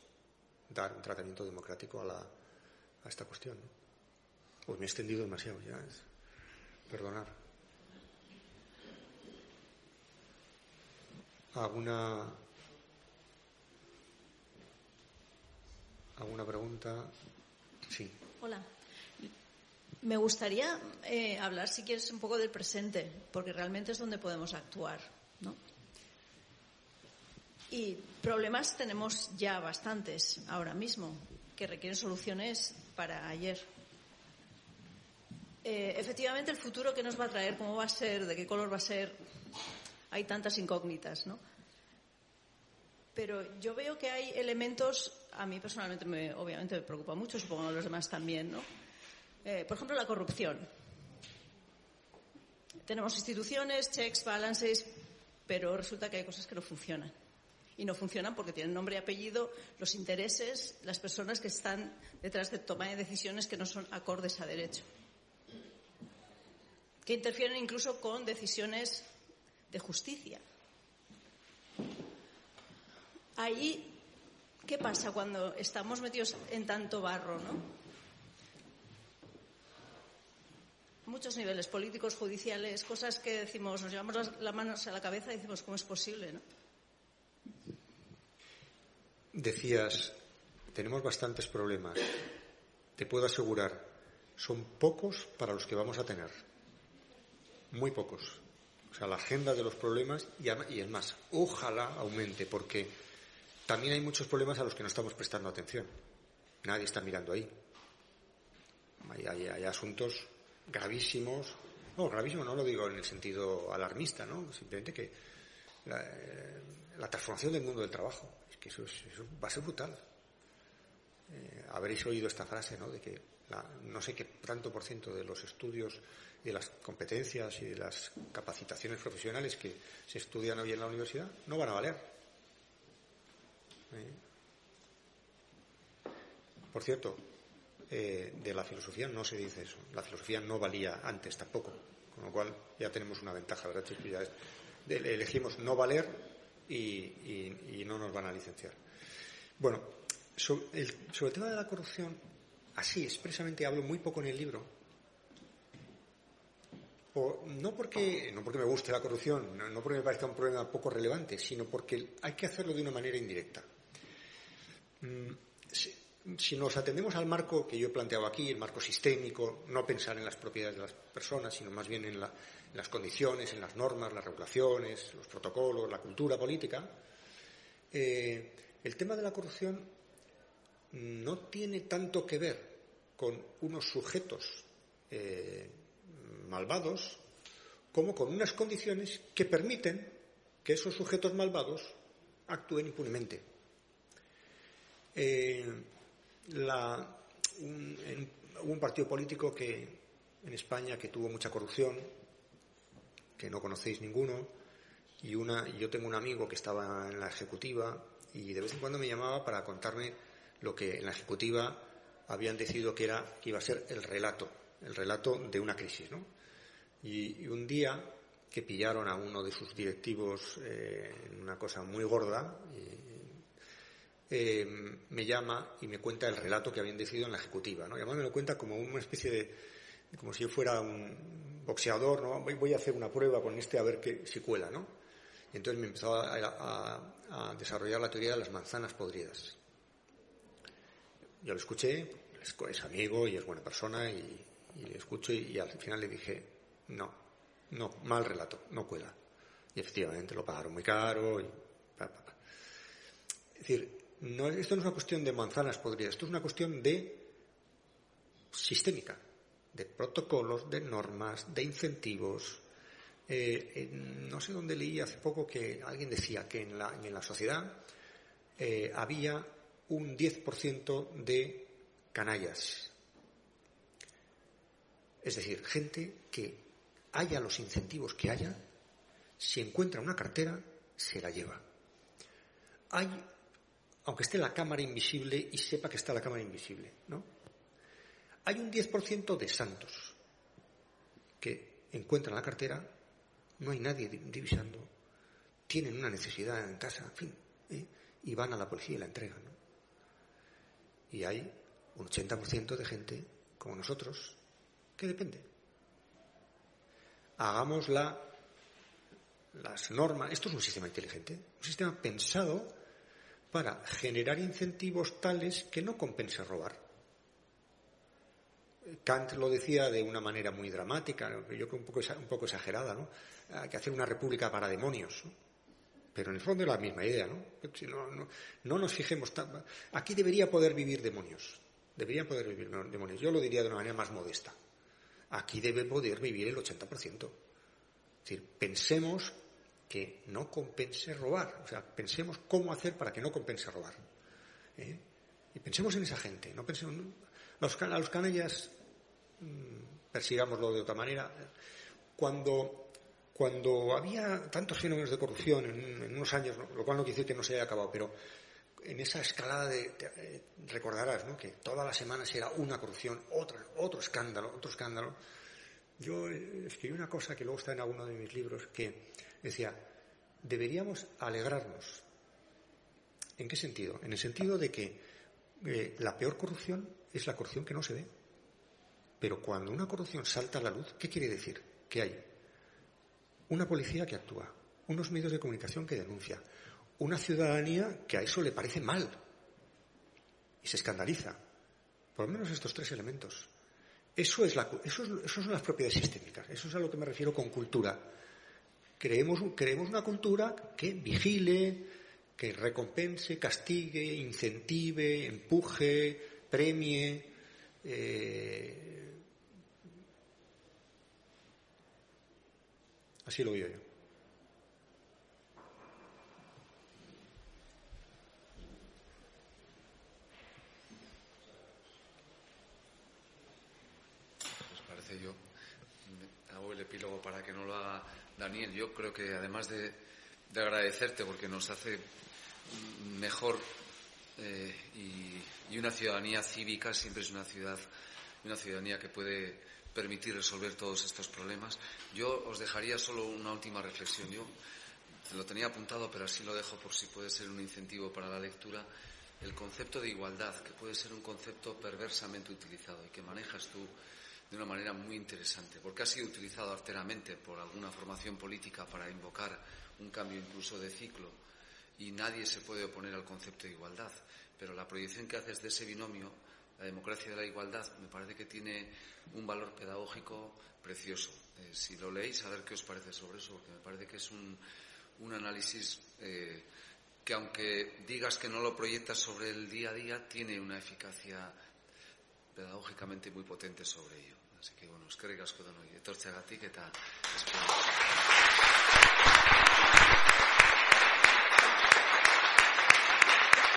dar un tratamiento democrático a, la, a esta cuestión. Pues me he extendido demasiado ya. Es, perdonar. ¿Alguna, ¿Alguna pregunta? Sí. Hola. Me gustaría eh, hablar, si quieres, un poco del presente, porque realmente es donde podemos actuar, ¿no? Y problemas tenemos ya bastantes ahora mismo, que requieren soluciones para ayer. Eh, efectivamente, el futuro que nos va a traer, cómo va a ser, de qué color va a ser, hay tantas incógnitas, ¿no? pero yo veo que hay elementos, a mí personalmente me, obviamente me preocupa mucho, supongo a los demás también, ¿no? Eh, por ejemplo, la corrupción. Tenemos instituciones, checks, balances, pero resulta que hay cosas que no funcionan. Y no funcionan porque tienen nombre y apellido los intereses, las personas que están detrás de toma de decisiones que no son acordes a derecho. Que interfieren incluso con decisiones de justicia. Ahí, ¿qué pasa cuando estamos metidos en tanto barro, no? muchos niveles, políticos, judiciales, cosas que decimos, nos llevamos las, manos a la cabeza y decimos, ¿cómo es posible? ¿no? Decías, tenemos bastantes problemas. Te puedo asegurar, son pocos para los que vamos a tener. Muy pocos. O sea, la agenda de los problemas, y, y es más, ojalá aumente, porque también hay muchos problemas a los que no estamos prestando atención. Nadie está mirando ahí. Hay, hay asuntos gravísimos. No, gravísimo no lo digo en el sentido alarmista, ¿no? Simplemente que la, eh, transformación del mundo del trabajo, que eso, va a ser brutal. Eh, habréis oído esta frase, ¿no? De que no sé qué tanto por ciento de los estudios de las competencias y de las capacitaciones profesionales que se estudian hoy en la universidad no van a valer. ¿Eh? Por cierto, eh, de la filosofía no se dice eso. La filosofía no valía antes tampoco, con lo cual ya tenemos una ventaja, ¿verdad? elegimos no valer y, no nos van a licenciar. Bueno, sobre el, tema de la corrupción, así expresamente hablo muy poco en el libro. no, porque, no porque me guste la corrupción, no, porque me parezca un problema poco relevante, sino porque hay que hacerlo de una manera indirecta. Mm, si nos atendemos al marco que yo he planteado aquí, el marco sistémico, no pensar en las propiedades de las personas, sino más bien en, las condiciones, en las normas, las regulaciones, los protocolos, la cultura política, eh, el tema de la corrupción no tiene tanto que ver con unos sujetos eh, malvados como con unas condiciones que permiten que esos sujetos malvados actúen impunemente. Eh, hubo un partido político que en España que tuvo mucha corrupción, que no conocéis ninguno, y una, yo tengo un amigo que estaba en la ejecutiva y de vez en cuando me llamaba para contarme lo que en la ejecutiva habían decidido que era que iba a ser el relato, el relato de una crisis, ¿no? Y, un día que pillaron a uno de sus directivos eh, en una cosa muy gorda, eh, me llama y me cuenta el relato que habían decidido en la ejecutiva. ¿no? Y además me lo cuenta como una especie de, como si yo fuera un boxeador, ¿no? Voy, a hacer una prueba con este a ver qué, si cuela, ¿no? Y entonces me empezó a, desarrollar la teoría de las manzanas podridas. Yo lo escuché, es amigo y es buena persona y, le escucho y, al final le dije, no, no, mal relato, no cuela. Y efectivamente lo pagaron muy caro y... Es decir, esto no es una cuestión de manzanas podridas, esto es una cuestión de sistémica, de protocolos, de normas, de incentivos. Eh, no sé dónde leí hace poco que alguien decía que en la, en la sociedad eh, había un 10% de canallas. Es decir, gente que haya los incentivos que haya, si encuentra una cartera, se la lleva. Hay aunque esté la cámara invisible y sepa que está la cámara invisible, ¿no? Hay un 10% de santos que encuentran la cartera, no hay nadie divisando, tienen una necesidad en casa, en fin, ¿eh? y van a la policía y la entregan. Y hay un 80% de gente como nosotros que depende. Hagamos las normas. Esto es un sistema inteligente, un sistema pensado para generar incentivos tales que no compense robar. Kant lo decía de una manera muy dramática, yo creo un poco, un poco exagerada, ¿no? Hay que hacer una república para demonios. Pero en el fondo es la misma idea, ¿no? no, no, nos fijemos. Aquí debería poder vivir demonios. Deberían poder vivir demonios. Yo lo diría de una manera más modesta. Aquí debe poder vivir el 80%. Es decir, pensemos que no compense robar. O sea, pensemos cómo hacer para que no compense robar. ¿eh? Y pensemos en esa gente. No pensemos, a los canallas persigámoslo de otra manera. Cuando, cuando había tantos fenómenos de corrupción en, unos años, lo cual no quiere decir que no se haya acabado, pero en esa escalada de, eh, recordarás ¿no? que todas las semanas era una corrupción, otra, otro escándalo, otro escándalo. Yo escribí una cosa que luego está en alguno de mis libros que decía, deberíamos alegrarnos. ¿En qué sentido? En el sentido de que eh, la peor corrupción es la corrupción que no se ve. Pero cuando una corrupción salta a la luz, ¿qué quiere decir? Que hay una policía que actúa, unos medios de comunicación que denuncian, una ciudadanía que a eso le parece mal y se escandaliza. Por lo menos estos tres elementos. Eso, es la, eso, son las propiedades sistémicas. Eso es a lo que me refiero con cultura. Creemos, creemos una cultura que vigile, que recompense, castigue, incentive, empuje, premie. Eh, así lo veo yo. epílogo para que no lo haga Daniel. Yo creo que además de, agradecerte porque nos hace mejor eh, y, una ciudadanía cívica siempre es una ciudad, una ciudadanía que puede permitir resolver todos estos problemas. Yo os dejaría solo una última reflexión. Yo lo tenía apuntado, pero así lo dejo por si puede ser un incentivo para la lectura. El concepto de igualdad, que puede ser un concepto perversamente utilizado y que manejas tú de una manera muy interesante, porque ha sido utilizado arteramente por alguna formación política para invocar un cambio incluso de ciclo y nadie se puede oponer al concepto de igualdad. Pero la proyección que haces de ese binomio, la democracia de la igualdad, me parece que tiene un valor pedagógico precioso. Eh, si lo leéis, a ver qué os parece sobre eso, porque me parece que es un, análisis eh, que aunque digas que no lo proyectas sobre el día a día, tiene una eficacia pedagógicamente muy potente sobre ello. Así que, bueno, eskerrik asko denoi, etortzeagatik eta espero.